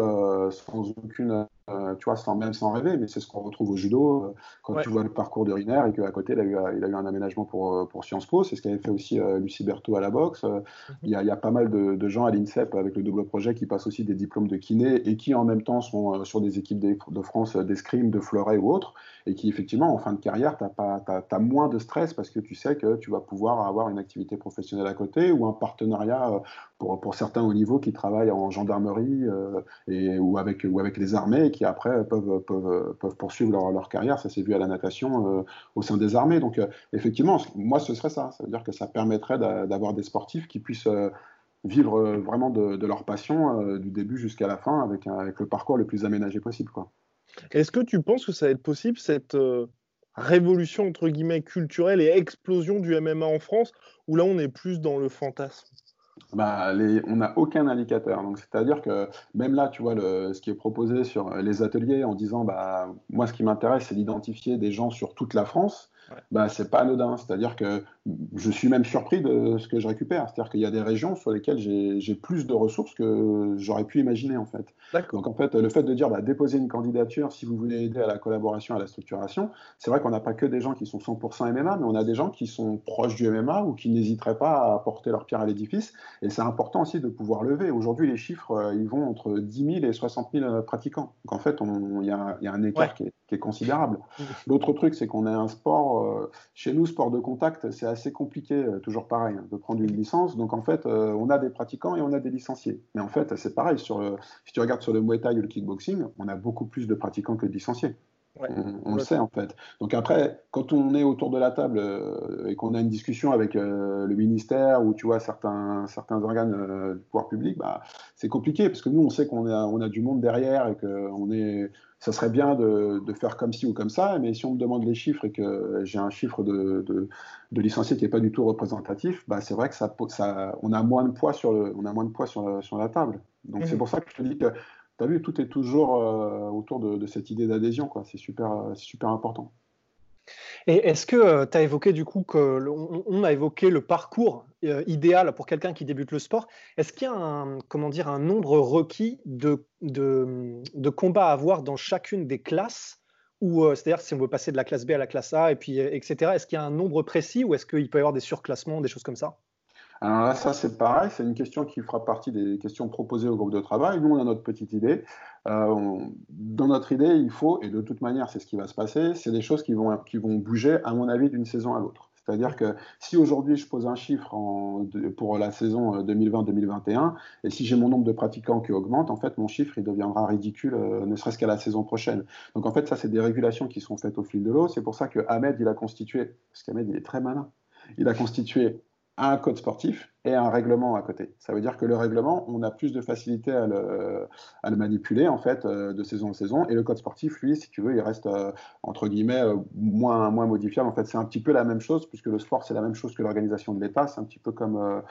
sans aucune, tu vois, sans, même sans rêver, mais c'est ce qu'on retrouve au judo, quand tu vois le parcours de Riner et qu'à côté, il a, eu, il a eu un aménagement pour, pour Sciences Po, c'est ce qu'avait fait aussi Lucie Berthaud à la boxe. Mhm. Il, y a, il y a pas mal de, de gens à l'INSEP avec le double projet qui passent aussi des diplômes de kiné et qui en même temps sont euh, sur des équipes de France euh, d'escrime, de fleuret ou autres, et qui effectivement en fin de carrière, tu as, as, moins de stress parce que tu sais que tu vas pouvoir avoir une activité professionnelle à côté ou un partenariat euh, pour, certains au niveau qui travaillent en gendarmerie et, ou, avec, ou avec les armées et qui après peuvent, peuvent, peuvent poursuivre leur, leur carrière. Ça s'est vu à la natation au sein des armées. Donc effectivement, moi ce serait ça. Ça veut dire que ça permettrait d'avoir des sportifs qui puissent vivre euh, vraiment de, leur passion euh, du début jusqu'à la fin avec, avec, le parcours le plus aménagé possible. Est-ce que tu penses que ça va être possible cette euh, révolution entre guillemets culturelle et explosion du MMA en France où là on est plus dans le fantasme? Bah, on n'a aucun indicateur. C'est-à-dire que même là, tu vois, ce qui est proposé sur les ateliers en disant, bah, moi, ce qui m'intéresse, c'est d'identifier des gens sur toute la France bah, c'est pas anodin. C'est-à-dire que je suis même surpris de ce que je récupère. C'est-à-dire qu'il y a des régions sur lesquelles j'ai plus de ressources que j'aurais pu imaginer en fait. Donc en fait, le fait de dire bah, déposer une candidature si vous voulez aider à la collaboration, à la structuration, c'est vrai qu'on n'a pas que des gens qui sont 100% MMA, mais on a des gens qui sont proches du MMA ou qui n'hésiteraient pas à porter leur pierre à l'édifice. Et c'est important aussi de pouvoir lever. Aujourd'hui, les chiffres, euh, ils vont entre 10 000 et 60 000 euh, pratiquants. Donc en fait, il y, a un écart qui, est, qui, est, considérable. Mmh. L'autre truc, c'est qu'on a un sport euh, chez nous, sport de contact, c'est assez compliqué, euh, toujours pareil, hein, de prendre une licence. Donc en fait, euh, on a des pratiquants et on a des licenciés. Mais en fait, c'est pareil. Sur si tu regardes sur le Muay Thai ou le kickboxing, on a beaucoup plus de pratiquants que de licenciés. On, le sait en fait. Donc après, quand on est autour de la table et qu'on a une discussion avec le ministère ou tu vois certains, certains organes du pouvoir public, bah, c'est compliqué parce que nous on sait qu'on a, on a du monde derrière et qu'on est, ça serait bien de, faire comme ci ou comme ça, mais si on me demande les chiffres et que j'ai un chiffre de, de, licenciés qui n'est pas du tout représentatif, bah c'est vrai que ça, ça, on a moins de poids sur, le, on a moins de poids sur, sur la table. Donc c'est mhm. pour ça que je te dis que, tu as vu, tout est toujours euh, autour de, cette idée d'adhésion, c'est super, super important. Et est-ce que euh, tu as évoqué du coup que on, a évoqué le parcours euh, idéal pour quelqu'un qui débute le sport Est-ce qu'il y a un comment dire un nombre requis de, de, combats à avoir dans chacune des classes ou euh, c'est-à-dire si on veut passer de la classe B à la classe A et puis etc. Est-ce qu'il y a un nombre précis ou est-ce qu'il peut y avoir des surclassements, des choses comme ça? Alors là, ça c'est pareil, c'est une question qui fera partie des questions proposées au groupe de travail. Nous, on a notre petite idée. Euh, dans notre idée, il faut, et de toute manière, c'est ce qui va se passer, c'est des choses qui vont, qui vont bouger, à mon avis, d'une saison à l'autre. C'est-à-dire que si aujourd'hui je pose un chiffre pour la saison 2020-2021, euh, et si j'ai mon nombre de pratiquants qui augmente, en fait mon chiffre il deviendra ridicule, euh, ne serait-ce qu'à la saison prochaine. Donc en fait ça c'est des régulations qui sont faites au fil de l'eau. C'est pour ça que Ahmed il a constitué, parce qu'Ahmed il est très malin, il a constitué un code sportif et un règlement à côté. Ça veut dire que le règlement, on a plus de facilité à le, manipuler en fait euh, de saison en saison, et le code sportif, lui, si tu veux, il reste euh, entre guillemets euh, moins modifiable. En fait, c'est un petit peu la même chose puisque le sport c'est la même chose que l'organisation de l'État, c'est un petit peu comme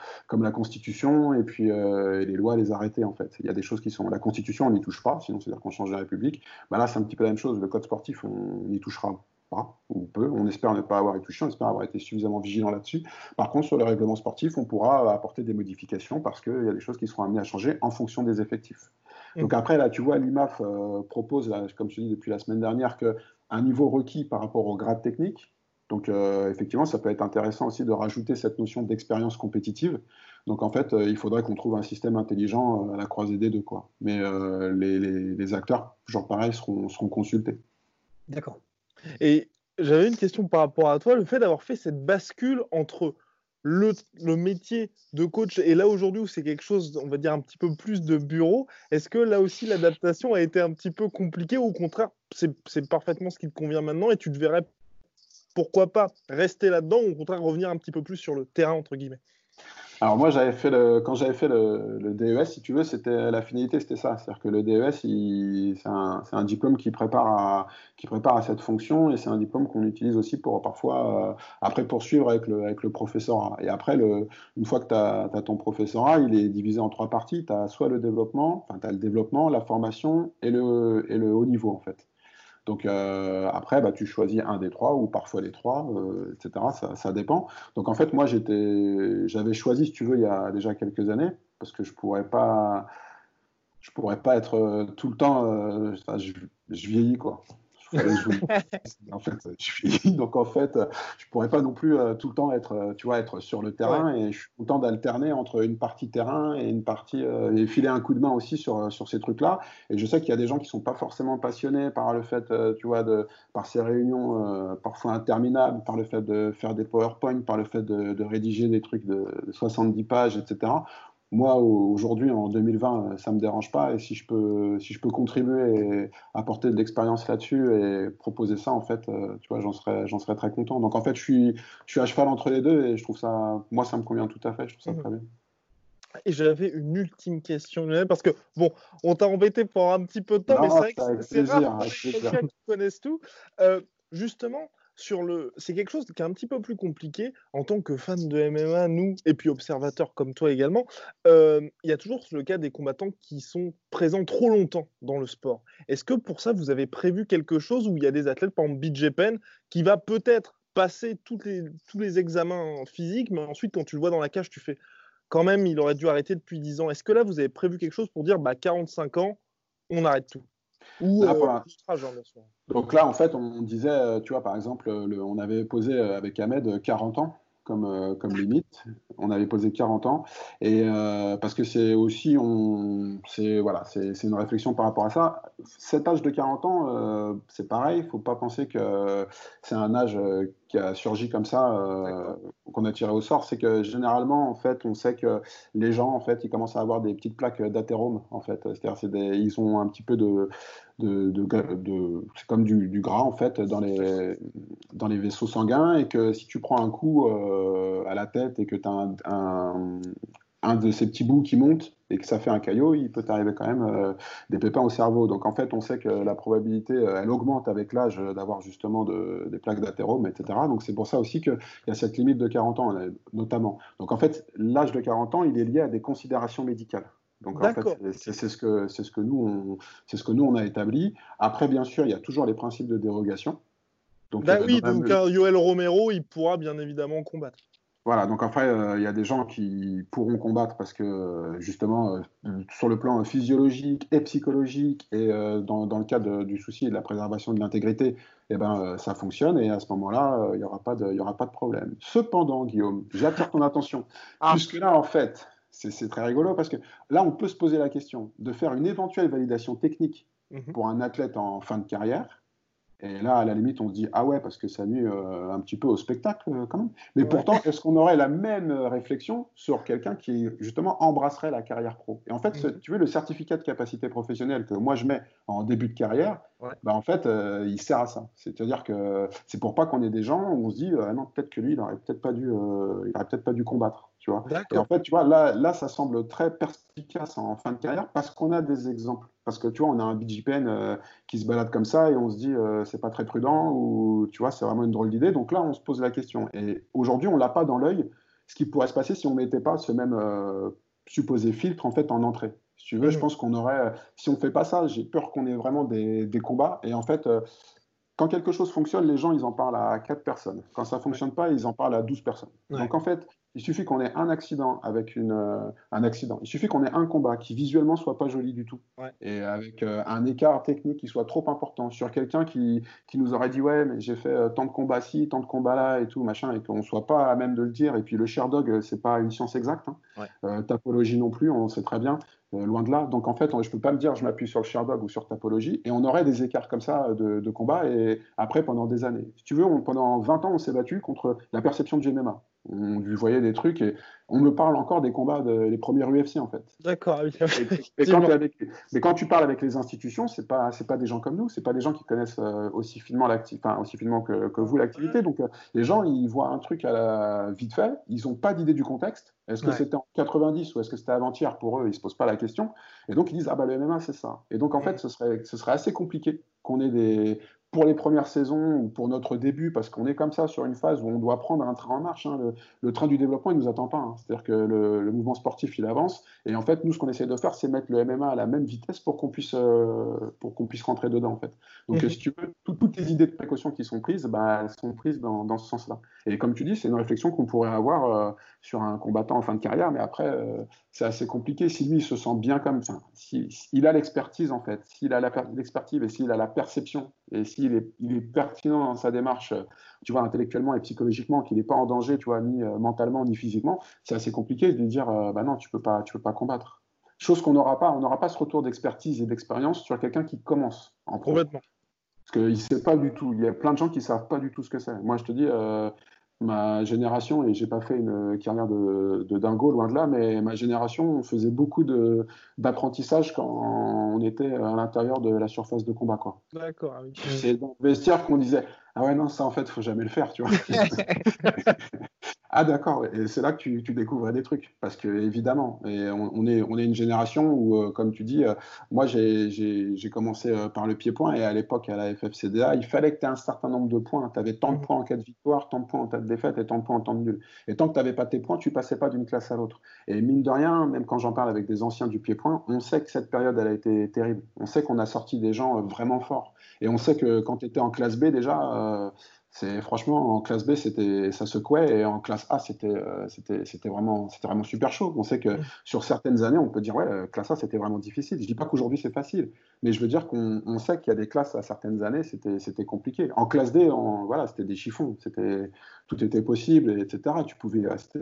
la Constitution et puis les lois, les arrêtés en fait. Il y a des choses qui sont la Constitution, on n'y touche pas, sinon c'est-à-dire qu'on change la République. Bah là, c'est un petit peu la même chose. Le code sportif, on y touchera pas, ou peu. On espère ne pas avoir été touché, on espère avoir été suffisamment vigilant là-dessus. Par contre, sur le règlement sportif, on pourra apporter des modifications parce qu'il y a des choses qui seront amenées à changer en fonction des effectifs. Donc après, là, tu vois, l'IMAF euh, propose, comme je te dis depuis la semaine dernière, qu'un niveau requis par rapport au grade technique. Donc euh, effectivement, ça peut être intéressant aussi de rajouter cette notion d'expérience compétitive. Donc en fait, euh, il faudrait qu'on trouve un système intelligent à la croisée des deux. Quoi. Mais les, les, acteurs, genre pareil, seront, seront consultés. D'accord. Et j'avais une question par rapport à toi, le fait d'avoir fait cette bascule entre le, métier de coach et là aujourd'hui où c'est quelque chose, on va dire, un petit peu plus de bureau, est-ce que là aussi l'adaptation a été un petit peu compliquée ou au contraire, c'est parfaitement ce qui te convient maintenant et tu te verrais pourquoi pas rester là-dedans ou au contraire revenir un petit peu plus sur le terrain, entre guillemets? Alors moi, j'avais fait le, quand j'avais fait le, DES, si tu veux, c'était la finalité, c'était ça. C'est-à-dire que le DES, c'est un, un, diplôme qui prépare, à, qui prépare à cette fonction et c'est un diplôme qu'on utilise aussi pour parfois, euh, après poursuivre avec le, avec le professorat. Et après, le, une fois que tu as, ton professorat, il est divisé en trois parties. Tu as soit le développement, enfin tu le développement, la formation et le, et le haut niveau en fait. Donc euh, après, bah, tu choisis un des trois ou parfois les trois, euh, etc. Ça, dépend. Donc en fait, moi, j'avais choisi, si tu veux, il y a déjà quelques années, parce que je pourrais pas, je pourrais pas être euh, tout le temps. je, je, vieillis quoi. En fait, je donc en fait, je pourrais pas non plus euh, tout le temps être, euh, tu vois, être sur le terrain et je suis content d'alterner entre une partie terrain et une partie euh, et filer un coup de main aussi sur sur ces trucs-là. Et je sais qu'il y a des gens qui sont pas forcément passionnés par le fait, tu vois, de par ces réunions parfois interminables, par le fait de faire des PowerPoint, par le fait de, de rédiger des trucs de 70 pages, etc moi, aujourd'hui, en 2020, ça ne me dérange pas. Et si je peux, si je peux contribuer et apporter de l'expérience là-dessus et proposer ça, en fait, euh, tu vois, j'en serais, j'en serais très content. Donc, en fait, je suis, je suis à cheval entre les deux et je trouve ça, moi, ça me convient tout à fait. Je trouve ça mmh. très bien. Et j'avais une ultime question, parce que, bon, on t'a embêté pour un petit peu de temps, mais c'est vrai que c'est rare quelqu'un qui connaisse tout. Euh, justement, sur le. C'est quelque chose qui est un petit peu plus compliqué en tant que fan de MMA, nous, et puis observateurs comme toi également. Euh, il y a toujours le cas des combattants qui sont présents trop longtemps dans le sport. Est-ce que pour ça, vous avez prévu quelque chose où il y a des athlètes, par exemple BJ Penn, qui va peut-être passer tous les examens physiques, mais ensuite, quand tu le vois dans la cage, tu fais quand même, il aurait dû arrêter depuis 10 ans. Est-ce que là, vous avez prévu quelque chose pour dire, bah, 45 ans, on arrête tout? Ou, euh, donc là, en fait, on disait, euh, tu vois, par exemple, on avait posé euh, avec Ahmed 40 ans comme, euh, comme limite. On avait posé 40 ans. Et parce que c'est aussi, on, c'est, voilà, c'est, une réflexion par rapport à ça. Cet âge de 40 ans, c'est pareil. Il ne faut pas penser que c'est un âge qui a surgi comme ça, qu'on a tiré au sort. C'est que généralement, en fait, on sait que les gens, en fait, ils commencent à avoir des petites plaques d'athérome, en fait. C'est-à-dire, c'est ils ont un petit peu de, de, de, c'est comme du, du, gras en fait dans les, dans les vaisseaux sanguins et que si tu prends un coup euh, à la tête et que tu as un, un, un, de ces petits bouts qui monte et que ça fait un caillot, il peut t'arriver quand même euh, des pépins au cerveau. Donc en fait, on sait que la probabilité, euh, elle augmente avec l'âge d'avoir justement de, des plaques d'athérome, etc. Donc c'est pour ça aussi qu'il y a cette limite de 40 ans, notamment. Donc en fait, l'âge de 40 ans, il est lié à des considérations médicales. Donc en fait, c'est ce que c'est ce que nous on c'est ce que nous on a établi. Après, bien sûr, il y a toujours les principes de dérogation. Donc, bah oui, donc Yoel Romero, il pourra bien évidemment combattre. Voilà, donc après, euh, il y a des gens qui pourront combattre parce que justement, sur le plan physiologique et psychologique, et dans, dans, le cas du souci et de la préservation de l'intégrité, eh ben, ça fonctionne et à ce moment-là, il n'y aura, pas de, aura pas de problème. Cependant, Guillaume, j'attire ton attention, ah. puisque là, en fait, c'est très rigolo parce que là, on peut se poser la question de faire une éventuelle validation technique mhm. pour un athlète en fin de carrière et là, à la limite, on se dit ah ouais, parce que ça nuit euh, un petit peu au spectacle euh, quand même. Mais pourtant, est-ce qu'on aurait la même euh, réflexion sur quelqu'un qui justement embrasserait la carrière pro? Et en fait, mhm. tu veux, le certificat de capacité professionnelle que moi je mets en début de carrière, bah, en fait, il sert à ça. C'est-à-dire que c'est pour pas qu'on ait des gens où on se dit ah non, peut-être que lui, il aurait peut-être pas dû, il aurait peut-être pas dû combattre. Tu vois et en fait, tu vois, là, là, ça semble très perspicace en fin de carrière parce qu'on a des exemples. Parce que tu vois, on a un BGPN euh, qui se balade comme ça et on se dit euh, c'est pas très prudent ou tu vois, c'est vraiment une drôle d'idée. Donc là, on se pose la question. Et aujourd'hui, on l'a pas dans l'œil. Ce qui pourrait se passer si on mettait pas ce même euh, supposé filtre en fait en entrée. Si tu veux, je mmh. pense qu'on aurait, si on fait pas ça, j'ai peur qu'on ait vraiment des, des, combats. Et en fait, quand quelque chose fonctionne, les gens, ils en parlent à 4 personnes. Quand ça fonctionne pas, ils en parlent à 12 personnes. Donc en fait, il suffit qu'on ait un accident avec une, euh, un accident. Il suffit qu'on ait un combat qui visuellement soit pas joli du tout et avec euh, un écart technique qui soit trop important sur quelqu'un qui, qui, nous aurait dit ouais mais j'ai fait euh, tant de combats ci, tant de combats là et tout machin et qu'on soit pas à même de le dire. Et puis le Sherdog c'est pas une science exacte. Hein. tapologie non plus, on sait très bien. loin de là. Donc en fait, je peux pas me dire je m'appuie sur le Sherdog ou sur tapologie et on aurait des écarts comme ça de, de combat et après pendant des années. Si tu veux, pendant 20 ans on s'est battu contre la perception de MMA on lui voyait des trucs et on me parle encore des combats des premiers UFC en fait. D'accord. mais quand tu parles avec les institutions, c'est pas c'est pas des gens comme nous, c'est pas des gens qui connaissent euh, aussi finement l'activité, aussi finement que, vous l'activité. Donc euh, les gens ils voient un truc à la vite fait, ils ont pas d'idée du contexte. Est-ce que c'était en 90 ou est-ce que c'était avant-hier pour eux Ils se posent pas la question et donc ils disent ah bah le MMA c'est ça. Et donc en fait ce serait ce serait assez compliqué qu'on ait des pour les premières saisons ou pour notre début, parce qu'on est comme ça sur une phase où on doit prendre un train en marche. Hein. Le, train du développement, il nous attend pas. Hein. C'est-à-dire que le, mouvement sportif, il avance. Et en fait, nous, ce qu'on essaie de faire, c'est mettre le MMA à la même vitesse pour qu'on puisse, euh, pour qu'on puisse rentrer dedans, en fait. Donc, mhm. si tu veux, toutes les idées de précaution qui sont prises, bah, elles sont prises dans, dans ce sens-là. Et comme tu dis, c'est une réflexion qu'on pourrait avoir euh, sur un combattant en fin de carrière, mais après, euh, c'est assez compliqué. Si lui, il se sent bien comme ça, s'il il a l'expertise, en fait, s'il a l'expertise et s'il a la perception, et s'il est, il est pertinent dans sa démarche, tu vois, intellectuellement et psychologiquement, qu'il n'est pas en danger, tu vois, ni euh, mentalement, ni physiquement, c'est assez compliqué de lui dire, bah non, tu peux pas, tu peux pas combattre. Chose qu'on n'aura pas, on n'aura pas ce retour d'expertise et d'expérience sur quelqu'un qui commence en Complètement. Parce qu'il ne sait pas du tout. Il y a plein de gens qui ne savent pas du tout ce que c'est. Moi, je te dis, ma génération, et j'ai pas fait une carrière de, dingo, loin de là, mais ma génération, on faisait beaucoup d'apprentissage quand on était à l'intérieur de la surface de combat. D'accord. Ah C'est dans le vestiaire qu'on disait Ah ouais, non, ça en fait, faut jamais le faire, tu vois. Ah d'accord, et c'est là que tu, tu, découvrais des trucs, parce que évidemment, et on, est, on est une génération où, euh, comme tu dis, euh, moi j'ai commencé euh, par le pied-point, et à l'époque à la FFCDA, il fallait que tu aies un certain nombre de points. Tu avais tant de mmh. points en cas de victoire, tant de points en cas de défaite, et tant de points en temps de nul. Et tant que tu n'avais pas tes points, tu passais pas d'une classe à l'autre. Et mine de rien, même quand j'en parle avec des anciens du pied-point, on sait que cette période, elle a été terrible. On sait qu'on a sorti des gens vraiment forts. Et on sait que quand tu étais en classe B déjà c'est franchement en classe B c'était ça secouait et en classe A c'était euh, c'était c'était vraiment c'était vraiment super chaud. On sait que sur certaines années on peut dire ouais euh, classe A c'était vraiment difficile. Je dis pas qu'aujourd'hui c'est facile, mais je veux dire qu'on sait qu'il y a des classes à certaines années c'était c'était compliqué. En classe D voilà c'était des chiffons, c'était tout était possible etc. Tu pouvais rester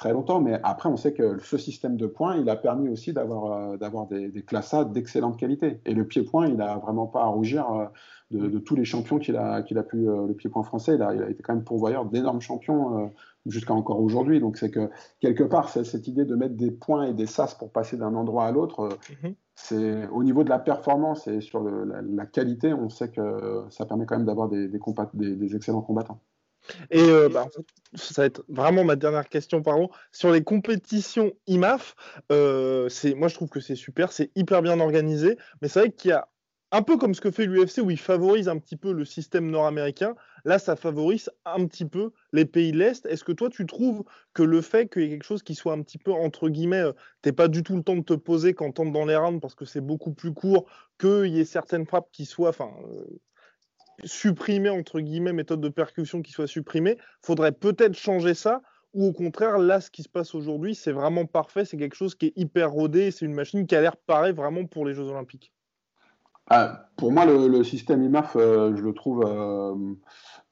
très longtemps, mais après on sait que ce système de points il a permis aussi d'avoir euh, d'avoir des, des, classes A d'excellente qualité et le pied point il a vraiment pas à rougir de, tous les champions qu'il a, qu'il a pu, euh, le pied-point français. Il a, il a, été quand même pourvoyeur d'énormes champions euh, jusqu'à encore aujourd'hui. Donc c'est que quelque part, cette idée de mettre des points et des sas pour passer d'un endroit à l'autre, euh, mhm. c'est au niveau de la performance et sur la, qualité, on sait que ça permet quand même d'avoir des, des, excellents combattants. Et bah, ça va être vraiment ma dernière question, pardon. Sur les compétitions IMAF, c'est moi je trouve que c'est super, c'est hyper bien organisé, mais c'est vrai qu'il y a un peu comme ce que fait l'UFC où il favorise un petit peu le système nord-américain, là ça favorise un petit peu les pays de l'Est. Est-ce que toi tu trouves que le fait qu'il y ait quelque chose qui soit un petit peu entre guillemets, euh, t'es pas du tout le temps de te poser quand t'entres dans les rounds parce que c'est beaucoup plus court, qu'il y ait certaines frappes qui soient enfin, euh, supprimées entre guillemets, méthode de percussion qui soient supprimées, faudrait peut-être changer ça Ou au contraire, là, ce qui se passe aujourd'hui, c'est vraiment parfait, c'est quelque chose qui est hyper rodé, c'est une machine qui a l'air pareil vraiment pour les Jeux Olympiques ah, Pour moi, le, système IMAF, euh, je le trouve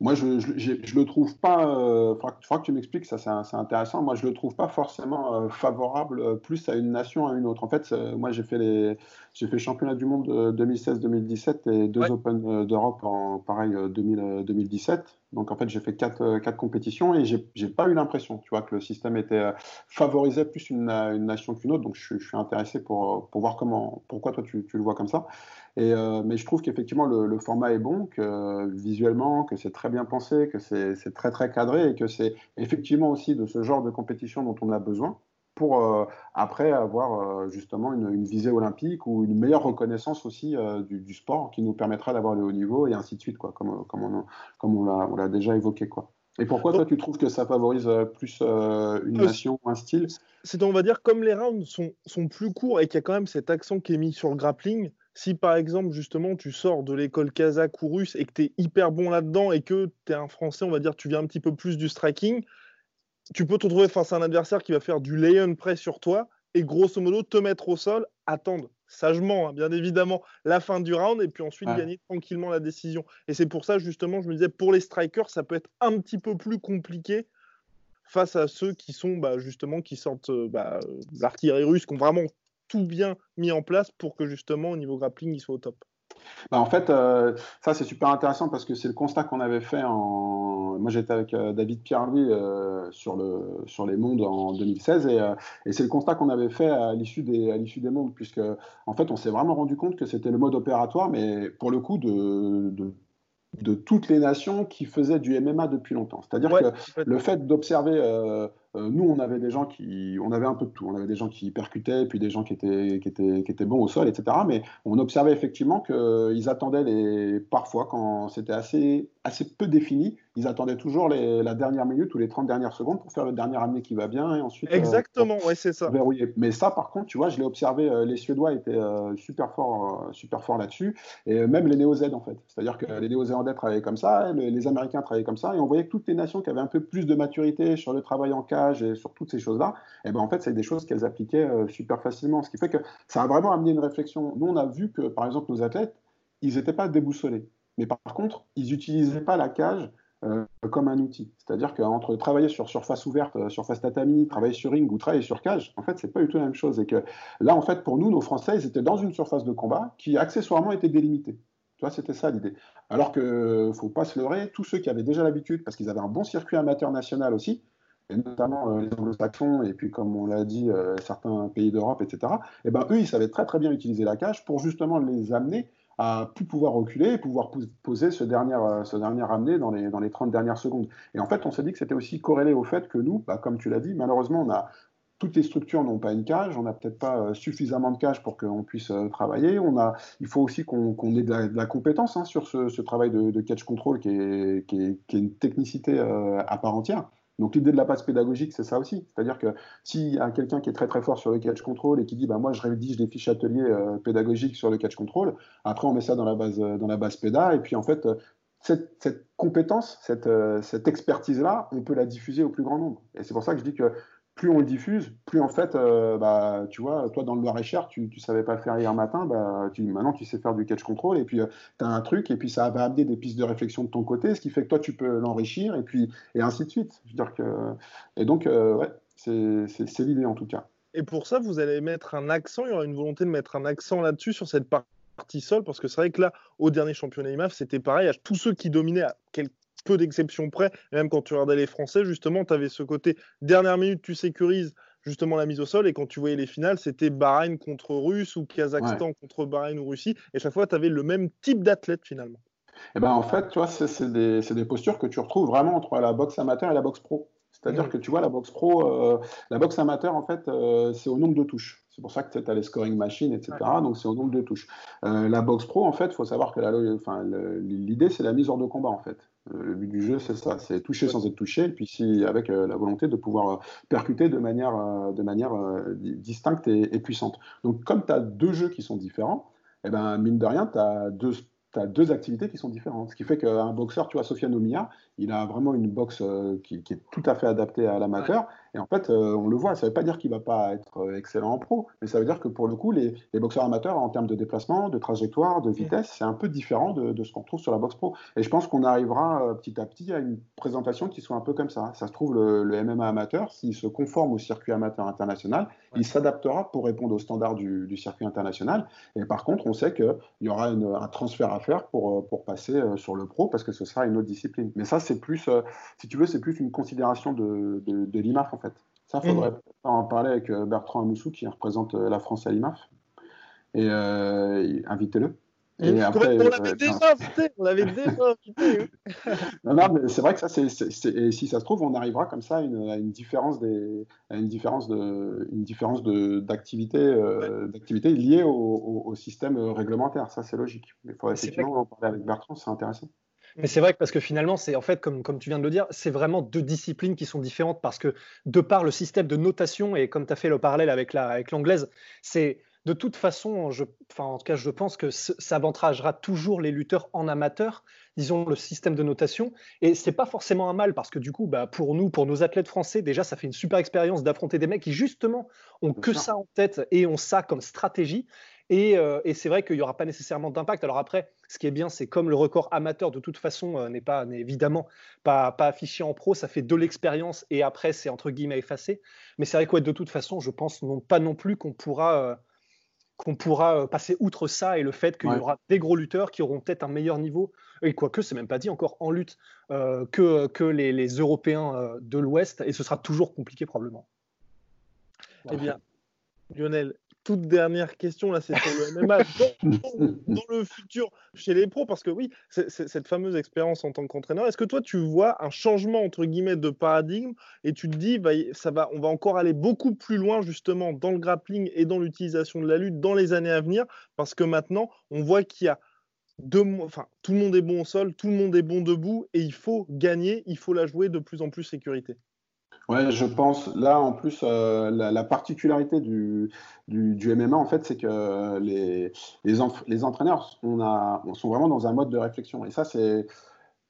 moi, je le trouve pas. Euh, faudra, que tu m'expliques, ça c'est intéressant. Moi, je le trouve pas forcément euh, favorable euh, plus à une nation à une autre. En fait, moi, j'ai fait les, j'ai fait championnat du monde 2016-2017 et deux Open d'Europe en pareil 2017. Donc en fait, j'ai fait quatre, quatre, compétitions et j'ai pas eu l'impression, tu vois, que le système était favorisait plus une, une nation qu'une autre. Donc je, je, suis intéressé pour, pour voir comment, pourquoi toi tu, tu le vois comme ça. Euh, mais je trouve qu'effectivement le, format est bon, que visuellement, que c'est très bien pensé, que c'est très très cadré et que c'est effectivement aussi de ce genre de compétition dont on a besoin pour euh, après avoir euh, justement une, visée olympique ou une meilleure reconnaissance aussi du, sport qui nous permettra d'avoir le haut niveau et ainsi de suite, quoi, comme, comme on, comme on l'a déjà évoqué. Quoi. Et pourquoi toi tu trouves que ça favorise plus une nation ou un style? C'est on va dire comme les rounds sont, sont plus courts et qu'il y a quand même cet accent qui est mis sur le grappling, si par exemple, justement, tu sors de l'école kazakh ou russe et que tu es hyper bon là-dedans et que tu es un Français, on va dire, tu viens un petit peu plus du striking, tu peux te retrouver face à un adversaire qui va faire du lay on press sur toi et grosso modo te mettre au sol, attendre sagement, hein, bien évidemment, la fin du round et puis ensuite gagner tranquillement la décision. Et c'est pour ça, justement, je me disais, pour les strikers, ça peut être un petit peu plus compliqué face à ceux qui sont bah, justement qui sortent euh, bah, l'artillerie russe, qui ont vraiment tout bien mis en place pour que justement au niveau grappling il soit au top bah en fait, euh, ça c'est super intéressant parce que c'est le constat qu'on avait fait en. Moi j'étais avec euh, David Pierre-Louis euh, sur, le, sur les mondes en 2016 et, et c'est le constat qu'on avait fait à l'issue des, à l'issue des mondes, puisque en fait on s'est vraiment rendu compte que c'était le mode opératoire, mais pour le coup de, de de toutes les nations qui faisaient du MMA depuis longtemps. C'est-à-dire que le fait d'observer euh, nous, on avait des gens qui, on avait un peu de tout. On avait des gens qui percutaient, puis des gens qui étaient, qui étaient, qui étaient bons au sol, etc. Mais on observait effectivement qu'ils attendaient les, parfois quand c'était assez, assez peu défini, ils attendaient toujours la dernière minute ou les 30 dernières secondes pour faire le dernier amené qui va bien et ensuite. Euh, Exactement, ouais, c'est ça. Verrouiller. Mais ça, par contre, tu vois, je l'ai observé, euh, les Suédois étaient super forts, super forts là-dessus, et même les Néo-Z en fait. C'est-à-dire que les Néo-Zélandais travaillaient comme ça, les Américains travaillaient comme ça, et on voyait que toutes les nations qui avaient un peu plus de maturité sur le travail en cas et sur toutes ces choses-là, et eh ben en fait, c'est des choses qu'elles appliquaient euh, super facilement. Ce qui fait que ça a vraiment amené une réflexion. Nous, on a vu que, par exemple, nos athlètes, ils n'étaient pas déboussolés. Mais par contre, ils n'utilisaient pas la cage euh, comme un outil. C'est-à-dire qu'entre travailler sur surface ouverte, euh, surface tatami, travailler sur ring ou travailler sur cage, en fait, c'est pas du tout la même chose. Et que là, en fait, pour nous, nos Français, ils étaient dans une surface de combat qui accessoirement était délimitée. Tu vois, c'était ça l'idée. Alors que, faut pas se leurrer, tous ceux qui avaient déjà l'habitude, parce qu'ils avaient un bon circuit amateur national aussi, et notamment euh, les anglo-saxons, et puis comme on l'a dit, euh, certains pays d'Europe, etc., et eh ben, eux, ils savaient très très bien utiliser la cage pour justement les amener à plus pouvoir reculer et pouvoir poser ce dernier, euh, ce dernier amené dans les, dans les 30 dernières secondes. Et en fait, on s'est dit que c'était aussi corrélé au fait que nous, bah, comme tu l'as dit, malheureusement, on a toutes les structures n'ont pas une cage, on n'a peut-être pas suffisamment de cage pour qu'on puisse travailler. On a, il faut aussi qu'on ait de la, compétence hein, sur ce, travail de, catch control qui est, qui est, qui est une technicité à part entière. Donc l'idée de la base pédagogique, c'est ça aussi. C'est-à-dire que s'il y a quelqu'un qui est très très fort sur le catch control et qui dit bah, moi je rédige des fiches ateliers euh, pédagogiques sur le catch control, après on met ça dans la base, euh, dans la base péda, et puis en fait, euh, cette, compétence, cette, cette expertise-là, on peut la diffuser au plus grand nombre. Et c'est pour ça que je dis que plus on le diffuse, plus en fait, euh, bah, tu vois, toi dans le Loir-et-Cher, tu ne savais pas faire hier matin, bah, tu, maintenant tu sais faire du catch control, et puis euh, tu as un truc, et puis ça va amener des pistes de réflexion de ton côté, ce qui fait que toi tu peux l'enrichir, et puis et ainsi de suite. Je veux dire que, et donc, euh, ouais, c'est l'idée en tout cas. Et pour ça, vous allez mettre un accent, il y aura une volonté de mettre un accent là-dessus, sur cette partie sol, parce que c'est vrai que là, au dernier championnat IMAF, c'était pareil, à tous ceux qui dominaient à quel peu d'exceptions près. même quand tu regardais les Français, justement, tu avais ce côté dernière minute, tu sécurises justement la mise au sol. Et quand tu voyais les finales, c'était Bahreïn contre Russe ou Kazakhstan contre Bahreïn ou Russie. Et chaque fois, tu avais le même type d'athlète finalement. Et eh ben en fait, tu vois, c'est des, des, postures que tu retrouves vraiment entre la boxe amateur et la boxe pro. C'est-à-dire que tu vois, la boxe pro, euh, la boxe amateur, en fait, euh, c'est au nombre de touches. C'est pour ça que tu as les scoring machines, etc. Donc, c'est au nombre de touches. Euh, la boxe pro, en fait, il faut savoir que l'idée, c'est la mise hors de combat, en fait. Le but du jeu, c'est ça. C'est toucher sans être touché, et puis si, avec la volonté de pouvoir percuter de manière, de manière distincte et, puissante. Donc, comme tu as deux jeux qui sont différents, eh ben, mine de rien, tu as deux tu as deux activités qui sont différentes. Ce qui fait qu'un boxeur, tu vois, Sofiane Omiya, il a vraiment une boxe euh, qui, est tout à fait adaptée à l'amateur. Et en fait, euh, on le voit, ça ne veut pas dire qu'il ne va pas être euh, excellent en pro, mais ça veut dire que pour le coup, les, boxeurs amateurs, en termes de déplacement, de trajectoire, de vitesse, c'est un peu différent de, ce qu'on trouve sur la boxe pro. Et je pense qu'on arrivera petit à petit à une présentation qui soit un peu comme ça. Ça se trouve, le, MMA amateur, s'il se conforme au circuit amateur international, il s'adaptera pour répondre aux standards du, circuit international. Et par contre, on sait qu'il y aura un transfert à faire pour, pour passer sur le pro, parce que ce sera une autre discipline. Mais ça, c'est plus, euh, si tu veux, c'est plus une considération de, de, l'IMAF en fait. Ça, faudrait mmh. en parler avec euh, Bertrand Amoussou qui représente euh, la France à l'IMAF. Et invitez-le. Et après, on l'avait déjà invité, on l'avait déjà invité. non, non, mais c'est vrai que ça, c'est, et si ça se trouve, on arrivera comme ça à une, une différence des, à une différence de, une différence de, d'activité, d'activité liée au, au, système réglementaire. Ça, c'est logique. Il faudrait effectivement en parler avec Bertrand, c'est intéressant. Mais c'est vrai que parce que finalement, c'est en fait, comme, comme tu viens de le dire, c'est vraiment deux disciplines qui sont différentes parce que de par le système de notation, et comme tu as fait le parallèle avec l'anglaise, avec c'est de toute façon, je, enfin, en tout cas, je pense que ça avantagera toujours les lutteurs en amateur, disons le système de notation. Et c'est pas forcément un mal parce que du coup, bah, pour nous, pour nos athlètes français, déjà, ça fait une super expérience d'affronter des mecs qui justement ont que ça en tête et ont ça comme stratégie. Euh, et, c'est vrai qu'il n'y aura pas nécessairement d'impact. Alors après, ce qui est bien, c'est comme le record amateur de toute façon euh, n'est pas évidemment pas, pas, affiché en pro, ça fait de l'expérience et après c'est entre guillemets effacé. Mais c'est vrai que de toute façon, je pense non, pas non plus qu'on pourra euh, qu'on pourra passer outre ça et le fait qu'il y aura des gros lutteurs qui auront peut-être un meilleur niveau, et quoique c'est même pas dit encore en lutte, que, que les, les Européens de l'Ouest, et ce sera toujours compliqué probablement. Eh bien, Lionel, toute dernière question, là, c'est sur le MMA dans, le futur chez les pros, parce que oui, c'est, cette fameuse expérience en tant qu'entraîneur, est-ce que toi, tu vois un changement, entre guillemets, de paradigme et tu te dis, bah, ça va, on va encore aller beaucoup plus loin, justement, dans le grappling et dans l'utilisation de la lutte dans les années à venir, parce que maintenant, on voit qu'il y a deux, enfin, tout le monde est bon au sol, tout le monde est bon debout, et il faut gagner, il faut la jouer de plus en plus sécurité. Ouais, je pense. Là, en plus, euh, la, particularité du, du, MMA, en fait, c'est que les, les, les entraîneurs on a, sont vraiment dans un mode de réflexion. Et ça, c'est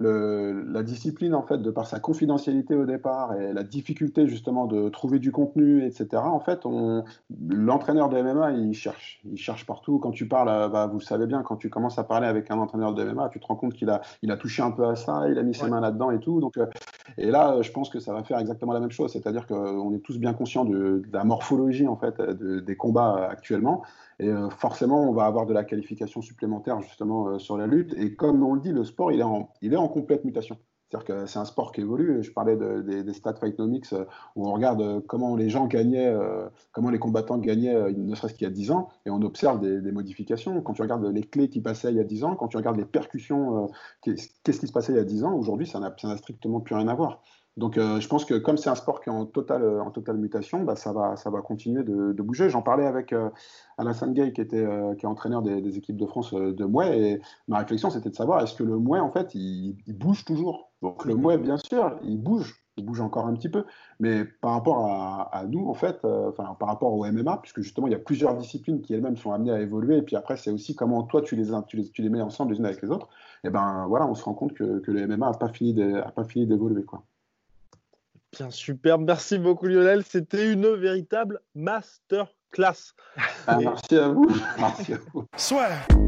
la discipline, en fait, de par sa confidentialité au départ et la difficulté justement de trouver du contenu, etc. En fait, l'entraîneur de MMA, il cherche, il cherche partout. Quand tu parles, bah, vous le savez bien, quand tu commences à parler avec un entraîneur de MMA, tu te rends compte qu'il a, il a touché un peu à ça, il a mis ses mains là-dedans et tout. Donc, euh, et là, je pense que ça va faire exactement la même chose, c'est-à-dire qu'on est tous bien conscients de, la morphologie en fait des combats actuellement. Et euh, forcément, on va avoir de la qualification supplémentaire justement euh, sur la lutte. Et comme on le dit, le sport, il est en, il est en complète mutation. C'est-à-dire que c'est un sport qui évolue. Je parlais des, stats Fightnomics euh, où on regarde comment les gens gagnaient, comment les combattants gagnaient, ne serait-ce qu'il y a 10 ans, et on observe des, modifications. Quand tu regardes les clés qui passaient il y a 10 ans, quand tu regardes les percussions, qu'est-ce qui se passait il y a 10 ans, aujourd'hui, ça n'a strictement plus rien à voir. Donc je pense que comme c'est un sport qui est en totale, en totale mutation, bah, ça, va, continuer de, bouger. J'en parlais avec Alassane Gay, qui, était, euh, est entraîneur des, équipes de France euh, de Mouet, et ma réflexion, c'était de savoir, est-ce que le Mouet, en fait, il, bouge toujours? Donc le Mouet, bien sûr, il bouge, il bouge encore un petit peu, mais par rapport à, nous, en fait, euh, enfin, par rapport au MMA, puisque justement, il y a plusieurs disciplines qui elles-mêmes sont amenées à évoluer, et puis après, c'est aussi comment toi, tu les, tu les, tu les mets ensemble les unes avec les autres, et ben voilà, on se rend compte que, que le MMA n'a pas fini d'évoluer, quoi. Bien, super. Merci beaucoup, Lionel. C'était une véritable master classe. Ah, merci à vous. Merci à vous. Soit.